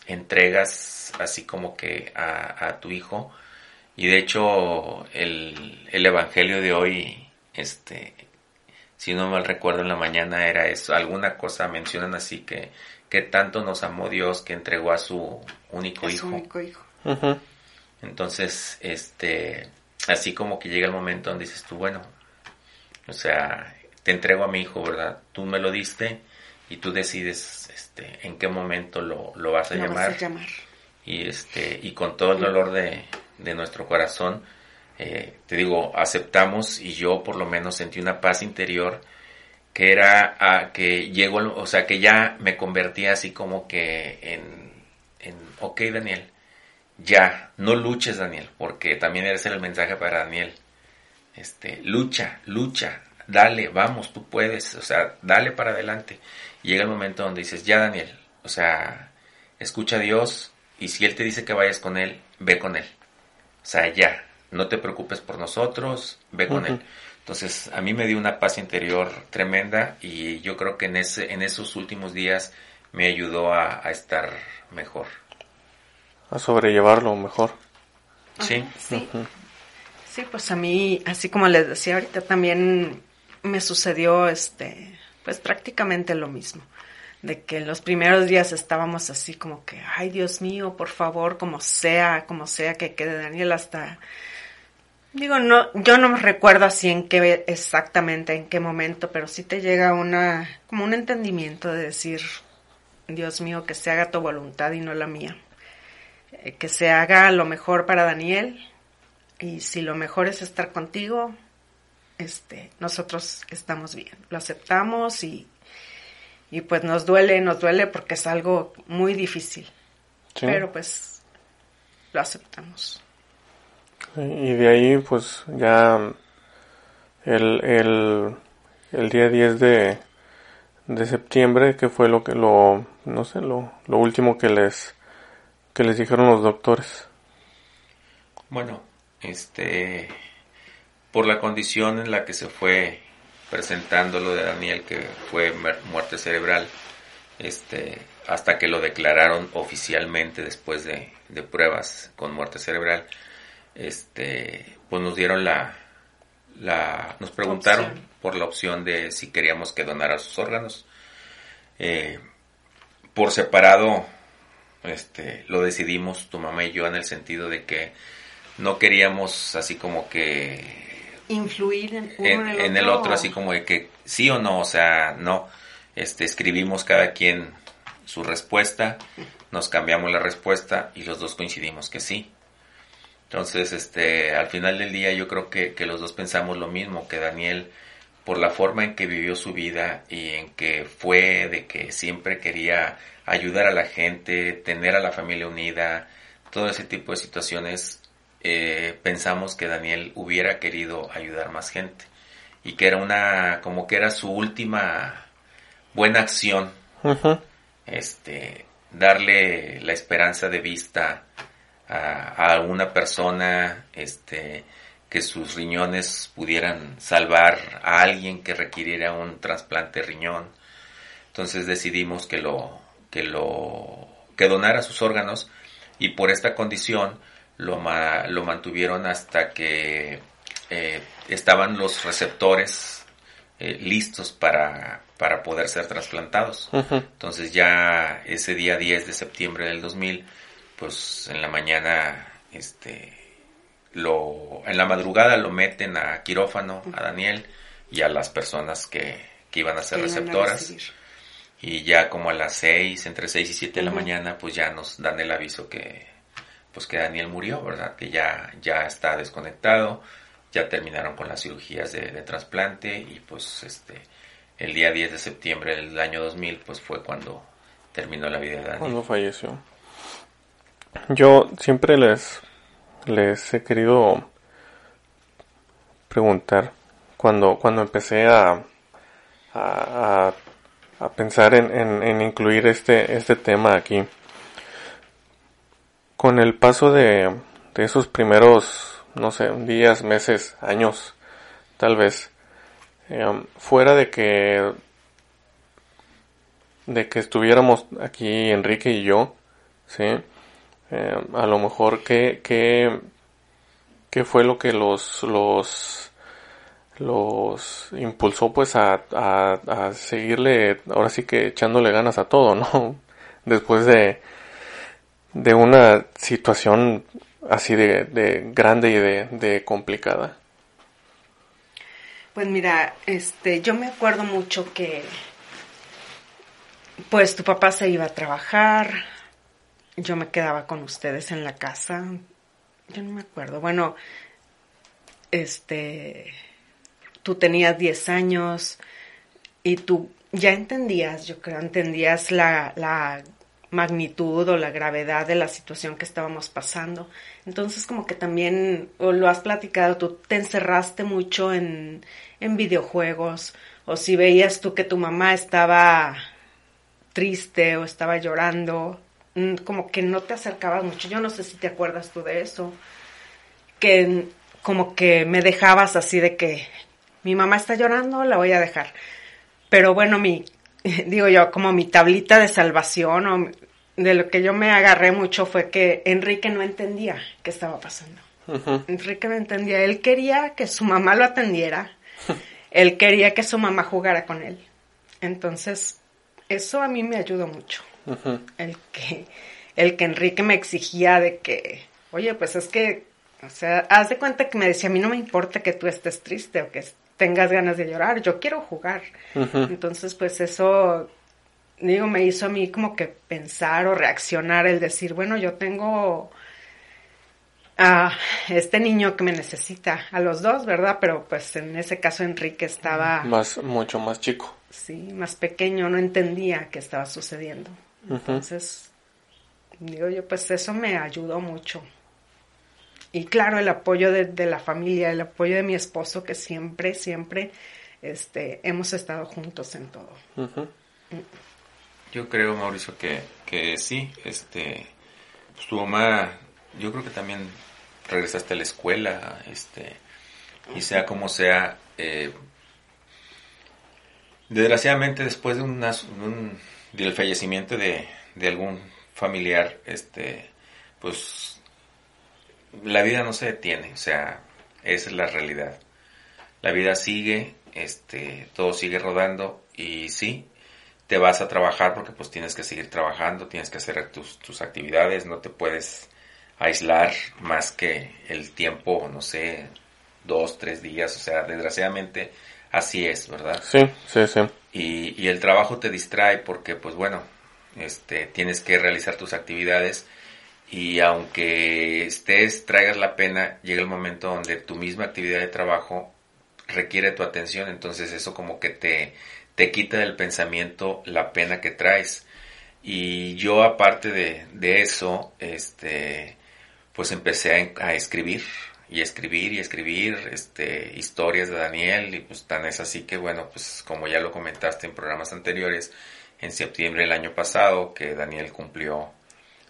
entregas así como que a, a tu hijo y de hecho el, el evangelio de hoy este, si no mal recuerdo en la mañana era eso, alguna cosa mencionan así que, que tanto nos amó Dios que entregó a su único hijo. único hijo. Entonces, este, así como que llega el momento donde dices tú, bueno, o sea, te entrego a mi hijo, ¿verdad? Tú me lo diste y tú decides este, en qué momento lo, lo vas a llamar. llamar. Y este, y con todo el dolor de, de nuestro corazón, eh, te digo, aceptamos y yo por lo menos sentí una paz interior que era a que llegó, o sea, que ya me convertí así como que en, en, ok Daniel, ya, no luches Daniel, porque también eres el mensaje para Daniel. este, lucha, lucha, dale, vamos, tú puedes, o sea, dale para adelante. llega el momento donde dices, ya Daniel, o sea, escucha a Dios y si Él te dice que vayas con Él, ve con Él. O sea, ya, no te preocupes por nosotros, ve con Él. Entonces, a mí me dio una paz interior tremenda y yo creo que en, ese, en esos últimos días me ayudó a, estar mejor. A sobrellevarlo mejor. Sí. sí. Sí, pues a mí, así como les decía ahorita, también me sucedió, este, pues prácticamente lo mismo. De que en los primeros días estábamos así como que, ay Dios mío, por favor, como sea, como sea que quede Daniel hasta Digo, no, yo no recuerdo así en qué exactamente, en qué momento, pero sí te llega una, como un entendimiento de decir, Dios mío, que se haga tu voluntad y no la mía. Eh, que se haga lo mejor para Daniel, y si lo mejor es estar contigo, este, nosotros estamos bien, lo aceptamos y, y pues nos duele, nos duele porque es algo muy difícil, pero pues lo aceptamos. Y de ahí pues ya el, el, el día 10 de, de septiembre, que fue lo que lo, no sé, lo, lo último que les, que les dijeron los doctores. Bueno, este, por la condición en la que se fue presentando lo de Daniel, que fue muerte cerebral, este, hasta que lo declararon oficialmente después de, pruebas con muerte cerebral, este, pues nos dieron la, la nos preguntaron por la opción de si queríamos que donara sus órganos. Eh, por separado, este, lo decidimos tu mamá y yo en el sentido de que no queríamos así como que influir en, en, el, otro. así como de que sí o no, o sea, no, este, escribimos cada quien su respuesta, nos cambiamos la respuesta y los dos coincidimos que sí. Entonces, este, al final del día yo creo que, que los dos pensamos lo mismo, que Daniel, por la forma en que vivió su vida y en que fue de que siempre quería ayudar a la gente, tener a la familia unida, todo ese tipo de situaciones, eh, pensamos que Daniel hubiera querido ayudar más gente y que era una como que era su última buena acción este darle la esperanza de vista a, a, una persona este que sus riñones pudieran salvar a alguien que requiriera un trasplante de riñón entonces decidimos que lo que lo que donara sus órganos y por esta condición lo, lo mantuvieron hasta que eh, estaban los receptores eh, listos para, para poder ser trasplantados. Entonces ya ese día 10 de septiembre del 2000, pues en la mañana, este, lo, en la madrugada lo meten a quirófano, a Daniel y a las personas que, que iban a ser receptoras. y ya como a las 6, entre 6 y 7 de la mañana, pues ya nos dan el aviso que pues que Daniel murió, ¿verdad? Que ya, ya está desconectado, ya terminaron con las cirugías de, trasplante y pues este el día 10 de septiembre del año 2000 pues fue cuando terminó la vida de Daniel. Cuando falleció. Yo siempre les, les he querido preguntar cuando, cuando empecé a, a, a pensar en, en, en incluir este, este tema aquí con el paso de, esos primeros, no sé, días, meses, años, tal vez, em, fuera de que de que estuviéramos aquí Enrique y yo, sí, em, a lo mejor qué qué fue lo que los los los impulsó pues a, a, a seguirle ahora sí que echándole ganas a todo, ¿no? <laughs> Después de de una situación así de, grande y de, complicada? Pues mira, este, yo me acuerdo mucho que, pues tu papá se iba a trabajar, yo me quedaba con ustedes en la casa, yo no me acuerdo, bueno, este, tú tenías 10 años y tú ya entendías, yo creo, entendías la, la magnitud o la gravedad de la situación que estábamos pasando. Entonces como que también, o lo has platicado, tú te encerraste mucho en, en videojuegos, o si veías tú que tu mamá estaba triste o estaba llorando, como que no te acercabas mucho. Yo no sé si te acuerdas tú de eso, que como que me dejabas así de que mi mamá está llorando, la voy a dejar. Pero bueno, mi, <laughs> digo yo, como mi tablita de salvación o de lo que yo me agarré mucho fue que Enrique no entendía qué estaba pasando. Enrique no entendía. Él quería que su mamá lo atendiera. <laughs> él quería que su mamá jugara con él. Entonces, eso a mí me ayudó mucho. El que el que Enrique me exigía de que, oye, pues es que, o sea, haz de cuenta que me decía, a mí no me importa que tú estés triste o que tengas ganas de llorar, yo quiero jugar. Entonces, pues eso, digo, me hizo a mí como que pensar o reaccionar el decir, bueno, yo tengo a este niño que me necesita, a los dos, ¿verdad? Pero pues en ese caso Enrique estaba... Más, mucho más chico. Sí, más pequeño, no entendía qué estaba sucediendo. Entonces, digo yo, pues eso me ayudó mucho. Y claro, el apoyo de, la familia, el apoyo de mi esposo, que siempre, siempre este, hemos estado juntos en todo. Yo creo, Mauricio, que, que sí, este, pues tu mamá, yo creo que también regresaste a la escuela, este, y sea como sea, eh, desgraciadamente después de un, del fallecimiento de, de algún familiar, este, pues la vida no se detiene, o sea, esa es la realidad. La vida sigue, este, todo sigue rodando y sí, te vas a trabajar porque pues tienes que seguir trabajando, tienes que hacer tus, tus actividades, no te puedes aislar más que el tiempo, no sé, dos, tres días, o sea, desgraciadamente así es, ¿verdad? Sí, sí, sí. Y, y el trabajo te distrae porque pues bueno, este, tienes que realizar tus actividades y aunque estés, traigas la pena, llega el momento donde tu misma actividad de trabajo requiere tu atención, entonces eso como que te, te quita del pensamiento la pena que traes. Y yo aparte de, de eso, este, pues empecé a, a, escribir y escribir y escribir este, historias de Daniel y pues tan es así que bueno, pues como ya lo comentaste en programas anteriores, en septiembre del año pasado que Daniel cumplió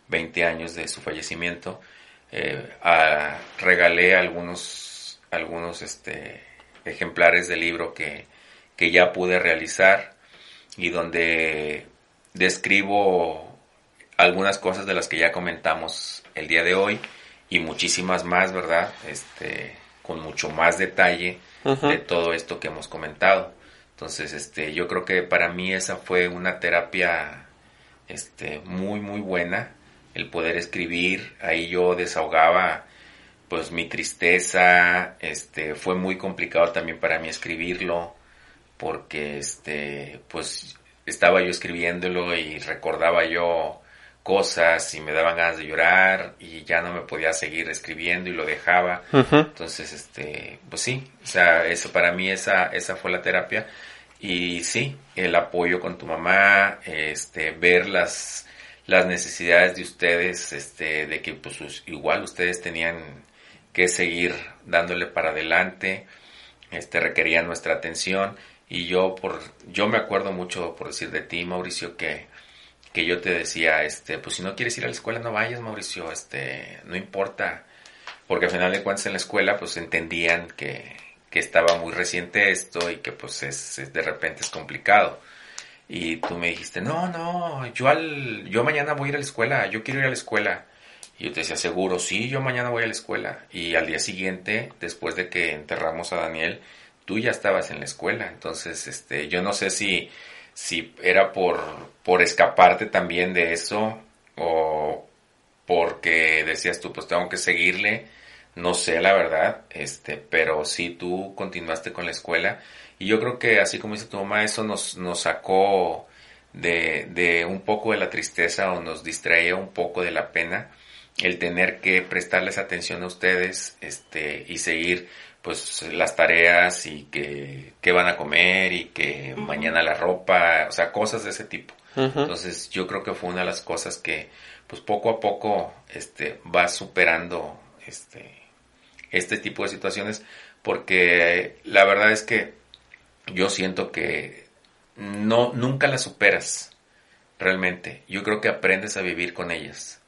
20 años de su fallecimiento, eh, regalé algunos, algunos este, ejemplares del libro que, que ya pude realizar y donde describo algunas cosas de las que ya comentamos el día de hoy y muchísimas más, ¿verdad? Este, con mucho más detalle de todo esto que hemos comentado. Entonces, este, yo creo que para mí esa fue una terapia, este, muy, muy buena el poder escribir, ahí yo desahogaba pues mi tristeza, este fue muy complicado también para mí escribirlo porque este pues estaba yo escribiéndolo y recordaba yo cosas y me daban ganas de llorar y ya no me podía seguir escribiendo y lo dejaba. Entonces, este, pues sí, o sea, eso para mí esa esa fue la terapia. Y sí, el apoyo con tu mamá, este ver las las necesidades de ustedes, este, de que pues igual ustedes tenían que seguir dándole para adelante, este, requerían nuestra atención. Y yo por, yo me acuerdo mucho por decir de ti, Mauricio, que, que yo te decía, este, pues si no quieres ir a la escuela no vayas, Mauricio, este, no importa, porque al final de cuentas en la escuela pues entendían que, que estaba muy reciente esto y que pues es de repente es complicado y tú me dijiste, no, no, yo, al, yo mañana voy a ir a la escuela, yo quiero ir a la escuela. Y yo te decía, seguro, sí, yo mañana voy a la escuela. Y al día siguiente, después de que enterramos a Daniel, tú ya estabas en la escuela. Entonces, este, yo no sé si, si era por, por escaparte también de eso o porque decías tú, pues tengo que seguirle. No sé, la verdad, este, pero sí tú continuaste con la escuela y yo creo que así como dice tu mamá, eso nos, nos sacó de, de un poco de la tristeza o nos distraía un poco de la pena el tener que prestarles atención a ustedes este y seguir pues las tareas y que, qué van a comer y que mañana la ropa, o sea, cosas de ese tipo. Entonces yo creo que fue una de las cosas que pues poco a poco este va superando este este tipo de situaciones porque la verdad es que yo siento que no nunca las superas realmente. Yo creo que aprendes a vivir con ellas.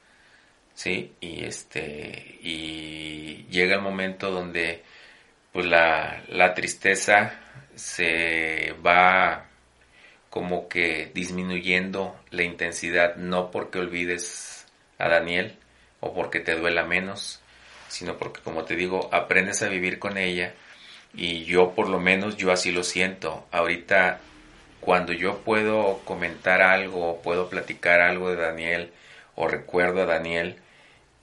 ¿Sí? Y este y llega el momento donde pues la, la tristeza se va como que disminuyendo la intensidad, no porque olvides a Daniel o porque te duela menos, sino porque como te digo, aprendes a vivir con ella y yo por lo menos yo así lo siento. Ahorita cuando yo puedo comentar algo, puedo platicar algo de Daniel o recuerdo a Daniel,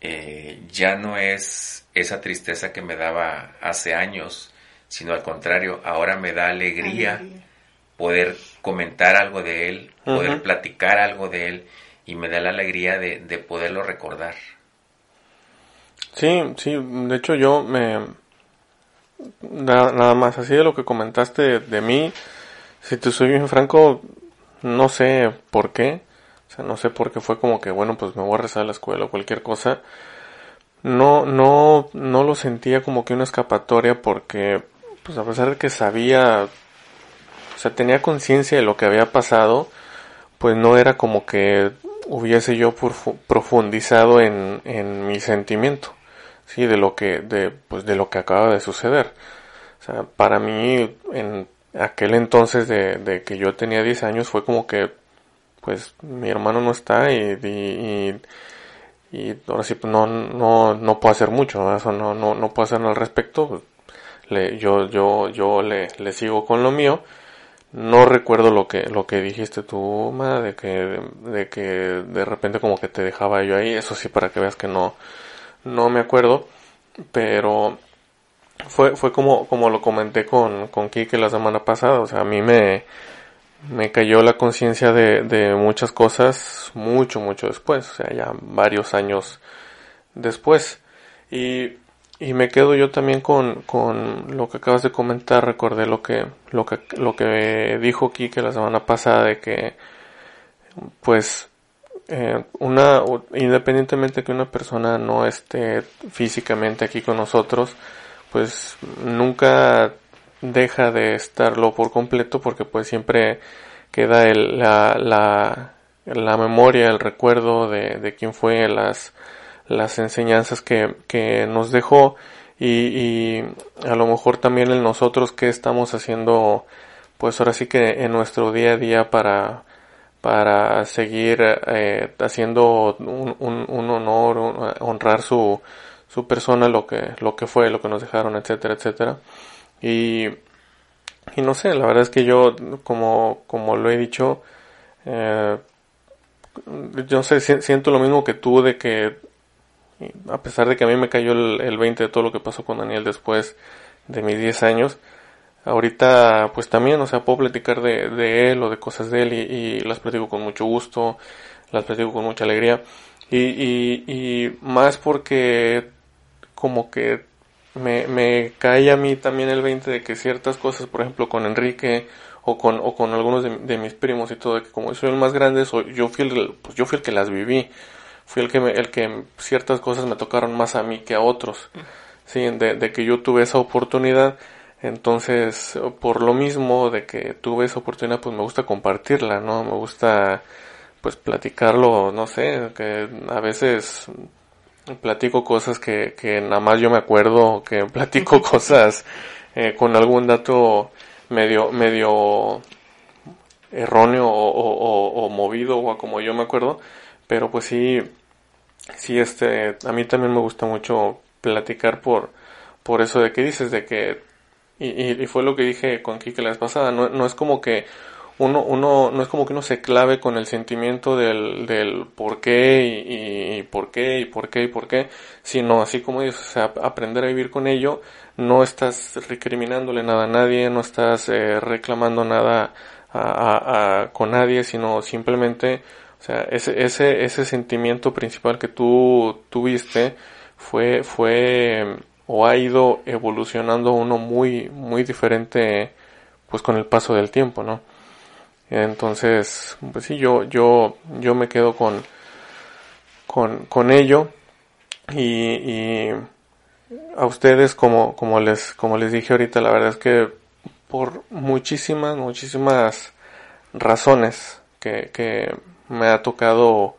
eh, ya no es esa tristeza que me daba hace años, sino al contrario, ahora me da alegría poder comentar algo de él, poder platicar algo de él y me da la alegría de, poderlo recordar. Sí, sí, de hecho yo me... Nada, más así de lo que comentaste de, mí, si te soy bien franco, no sé por qué, o sea, no sé por qué fue como que, bueno, pues me voy a rezar a la escuela o cualquier cosa. No, no, no lo sentía como que una escapatoria porque, pues a pesar de que sabía o sea, tenía conciencia de lo que había pasado, pues no era como que hubiese yo profundizado en, en mi sentimiento, sí, de lo que, de, pues de lo que acaba de suceder. O sea, para mí, en aquel entonces de, de que yo tenía 10 años fue como que, pues, mi hermano no está y, y, y, ahora sí, pues no, no, no puedo hacer mucho, eso no, no, no puedo hacer nada al respecto. Le, yo, yo, yo le, le sigo con lo mío. No recuerdo lo que, lo que dijiste tú, Ma, de que, de que de repente como que te dejaba yo ahí, eso sí para que veas que no, no me acuerdo, pero fue, fue como, como lo comenté con, con Kike la semana pasada, o sea, a mí me, me cayó la conciencia de, de muchas cosas mucho, mucho después, o sea, ya varios años después. Y y me quedo yo también con, con lo que acabas de comentar, recordé lo que, lo que, lo que dijo Kike la semana pasada de que, pues, eh, una, independientemente que una persona no esté físicamente aquí con nosotros, pues nunca deja de estarlo por completo porque pues siempre queda el, la, la, la memoria, el recuerdo de, de quién fue, las, las enseñanzas que, que nos dejó. Y, a lo mejor también en nosotros que estamos haciendo pues ahora sí que en nuestro día a día para para seguir eh, haciendo un, un, honor honrar su su persona lo que lo que fue lo que nos dejaron etcétera etcétera y y no sé la verdad es que yo como como lo he dicho eh, yo sé siento lo mismo que tú de que a pesar de que a mí me cayó el, 20 de todo lo que pasó con Daniel después de mis 10 años, ahorita pues también, o sea, puedo platicar de, él o de cosas de él y, las platico con mucho gusto, las platico con mucha alegría. Y, y, y más porque como que me, me cae a mí también el 20 de que ciertas cosas, por ejemplo con Enrique o con, o con algunos de, mis primos y todo, de que como soy el más grande, soy, yo fui el, pues yo fui el que las viví. Fui el que, el que ciertas cosas me tocaron más a mí que a otros, sí, de, que yo tuve esa oportunidad, entonces por lo mismo de que tuve esa oportunidad, pues me gusta compartirla, ¿no? Me gusta pues platicarlo, no sé, que a veces platico cosas que, que nada más yo me acuerdo, que <laughs> platico cosas eh, con algún dato medio, medio erróneo o, o, o, movido o como yo me acuerdo, pero pues sí, sí, este, a mí también me gusta mucho platicar por, por eso de que dices, de que, y, y, fue lo que dije con Kike la vez pasada, no, no es como que uno, uno, no es como que uno se clave con el sentimiento del, del por qué y, y, por qué y por qué y por qué, sino así como dices, o sea, aprender a vivir con ello, no estás recriminándole nada a nadie, no estás eh, reclamando nada a, a, a, con nadie, sino simplemente o sea, ese, ese, ese sentimiento principal que tú tuviste fue, fue, o ha ido evolucionando uno muy, muy diferente pues con el paso del tiempo, ¿no? Entonces, pues sí, yo, yo, yo me quedo con, con, con ello. Y, y a ustedes como, como les, como les dije ahorita, la verdad es que por muchísimas, muchísimas razones que, que me ha tocado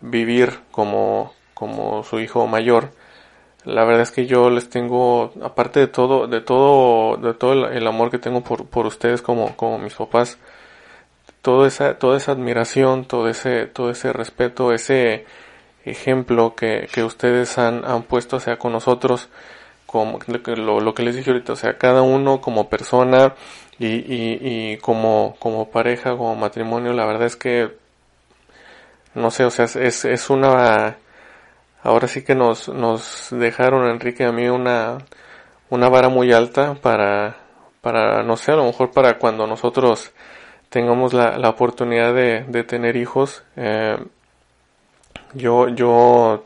vivir como, como su hijo mayor, la verdad es que yo les tengo, aparte de todo, de todo, de todo el, amor que tengo por, por ustedes como, como mis papás, toda esa, toda esa admiración, todo ese, todo ese respeto, ese ejemplo que, que ustedes han, han puesto hacia con nosotros, como lo, lo, que les dije ahorita, o sea, cada uno como persona y, y, y como, como pareja, como matrimonio, la verdad es que, no sé, o sea, es, es una, ahora sí que nos, nos dejaron Enrique a mí una, una vara muy alta para, para, no sé, a lo mejor para cuando nosotros tengamos la, la oportunidad de, de tener hijos. Eh, yo, yo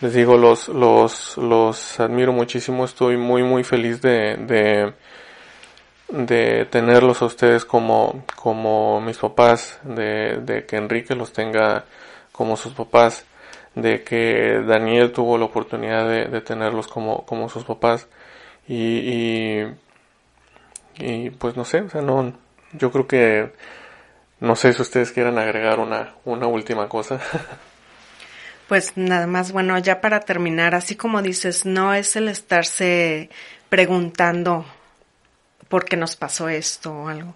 les digo, los, los, los admiro muchísimo, estoy muy, muy feliz de, de, de tenerlos a ustedes como, como mis papás, de, de que Enrique los tenga como sus papás de que Daniel tuvo la oportunidad de, tenerlos como, como sus papás y, y, pues no sé, o sea, no, yo creo que no sé si ustedes quieran agregar una, una última cosa. <laughs> Pues nada más, bueno, ya para terminar, así como dices, no es el estarse preguntando por qué nos pasó esto o algo.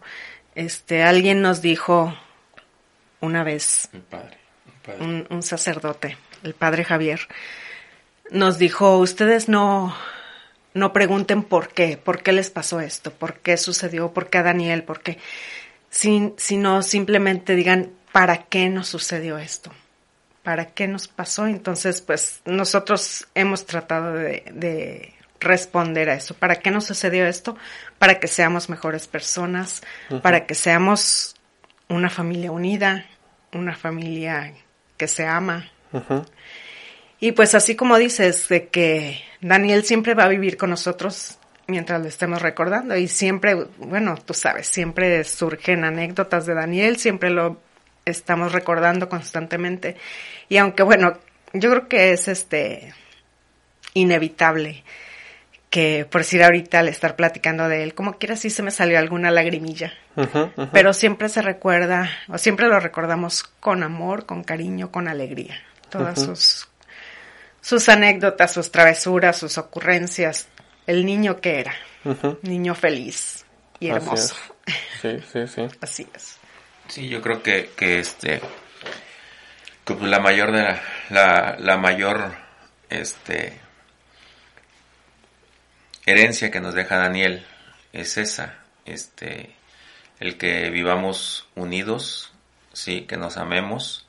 Este, alguien nos dijo una vez, un sacerdote, el padre Javier, nos dijo, ustedes no, no pregunten por qué, por qué les pasó esto, por qué sucedió, por qué a Daniel, por qué, sin, sino simplemente digan, ¿para qué nos sucedió esto? ¿Para qué nos pasó? Entonces, pues nosotros hemos tratado de, de responder a eso. ¿Para qué nos sucedió esto? Para que seamos mejores personas, para que seamos una familia unida, una familia que se ama, y pues así como dices, de que Daniel siempre va a vivir con nosotros mientras lo estemos recordando y siempre, bueno, tú sabes, siempre surgen anécdotas de Daniel, siempre lo estamos recordando constantemente. Y aunque bueno, yo creo que es este inevitable que por decir ahorita al estar platicando de él, como quiera sí se me salió alguna lagrimilla. Pero siempre se recuerda, o siempre lo recordamos con amor, con cariño, con alegría todas sus, sus anécdotas, sus travesuras, sus ocurrencias, el niño que era, niño feliz y hermoso. Sí, sí, sí. <laughs> Así es. Sí, yo creo que, que este, que pues la mayor de la, la, la mayor, este, herencia que nos deja Daniel es esa, este, el que vivamos unidos, sí, que nos amemos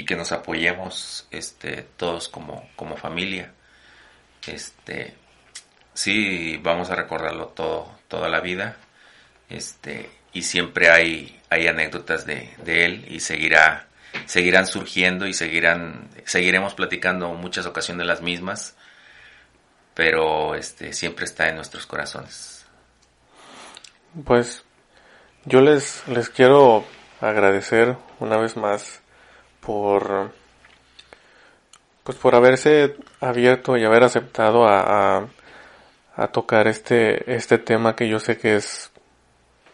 y que nos apoyemos este todos como, como familia. Este sí vamos a recordarlo todo, toda la vida. Este, y siempre hay, hay anécdotas de, de él y seguirá, seguirán surgiendo y seguirán, seguiremos platicando muchas ocasiones las mismas, pero este siempre está en nuestros corazones. Pues yo les, les quiero agradecer una vez más por pues por haberse abierto y haber aceptado a, a, tocar este este tema que yo sé que es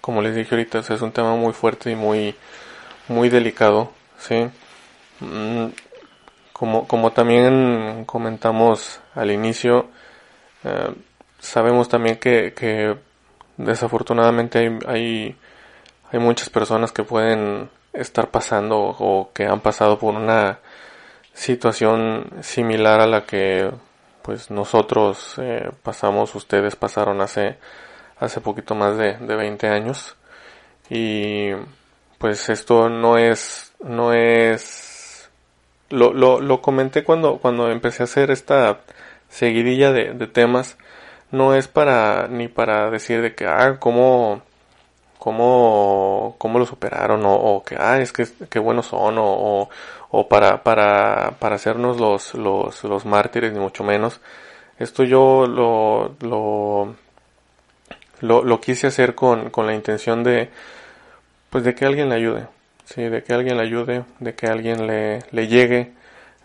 como les dije ahorita es un tema muy fuerte y muy muy delicado sí mm, como como también comentamos al inicio eh, sabemos también que, que desafortunadamente hay, hay hay muchas personas que pueden estar pasando o que han pasado por una situación similar a la que pues nosotros eh, pasamos, ustedes pasaron hace, hace poquito más de, de 20 años. Y pues esto no es, no es, lo, lo, lo comenté cuando, cuando empecé a hacer esta seguidilla de, de temas, no es para, ni para decir de que, ah, cómo, cómo, cómo lo superaron o, que, ah, es que qué buenos son o, o, para, para, para hacernos los, los, los mártires ni mucho menos. Esto yo lo, lo, lo, quise hacer con, con la intención de, pues de que alguien le ayude, sí, de que alguien le ayude, de que alguien le, le llegue,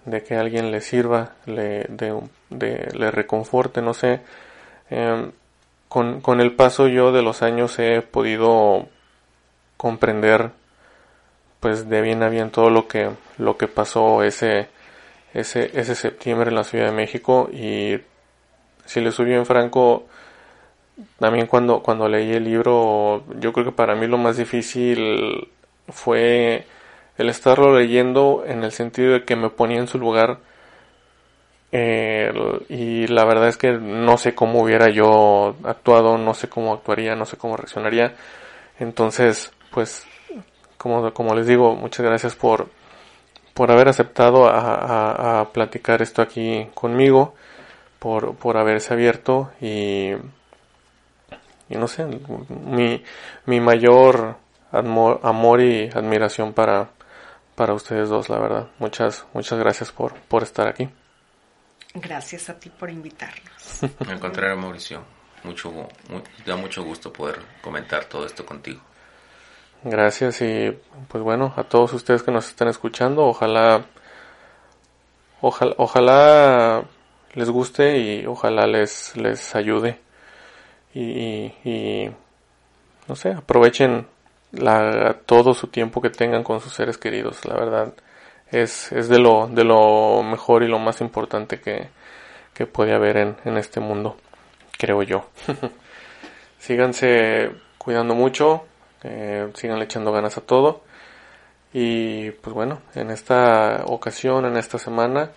de que alguien le sirva, le, de, le reconforte, no sé. Em, con, con el paso yo de los años he podido comprender pues de bien a bien todo lo que lo que pasó ese ese ese septiembre en la Ciudad de México. Y si le subió en franco también cuando cuando leí el libro yo creo que para mí lo más difícil fue el estarlo leyendo en el sentido de que me ponía en su lugar y la verdad es que no sé cómo hubiera yo actuado, no sé cómo actuaría, no sé cómo reaccionaría. Entonces, pues, como, como les digo, muchas gracias por, por haber aceptado a, platicar esto aquí conmigo, por, por haberse abierto y, y no sé, mi, mi mayor amor, amor y admiración para, para ustedes dos, la verdad. Muchas, muchas gracias por, por estar aquí. Gracias a ti por invitarnos. <laughs> Al contrario, Mauricio, mucho, da mucho gusto poder comentar todo esto contigo. Gracias y pues bueno, a todos ustedes que nos están escuchando, ojalá, ojalá, ojalá les guste y ojalá les, les ayude y, y, no sé, aprovechen la, todo su tiempo que tengan con sus seres queridos, la verdad es, es de, lo, de lo mejor y lo más importante que, que puede haber en, en este mundo, creo yo. <laughs> Síganse cuidando mucho, eh, sigan echando ganas a todo. Y pues bueno, en esta ocasión, en esta semana,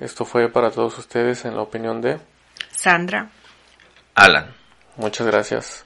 esto fue para todos ustedes en la opinión de Sandra. Alan. Muchas gracias.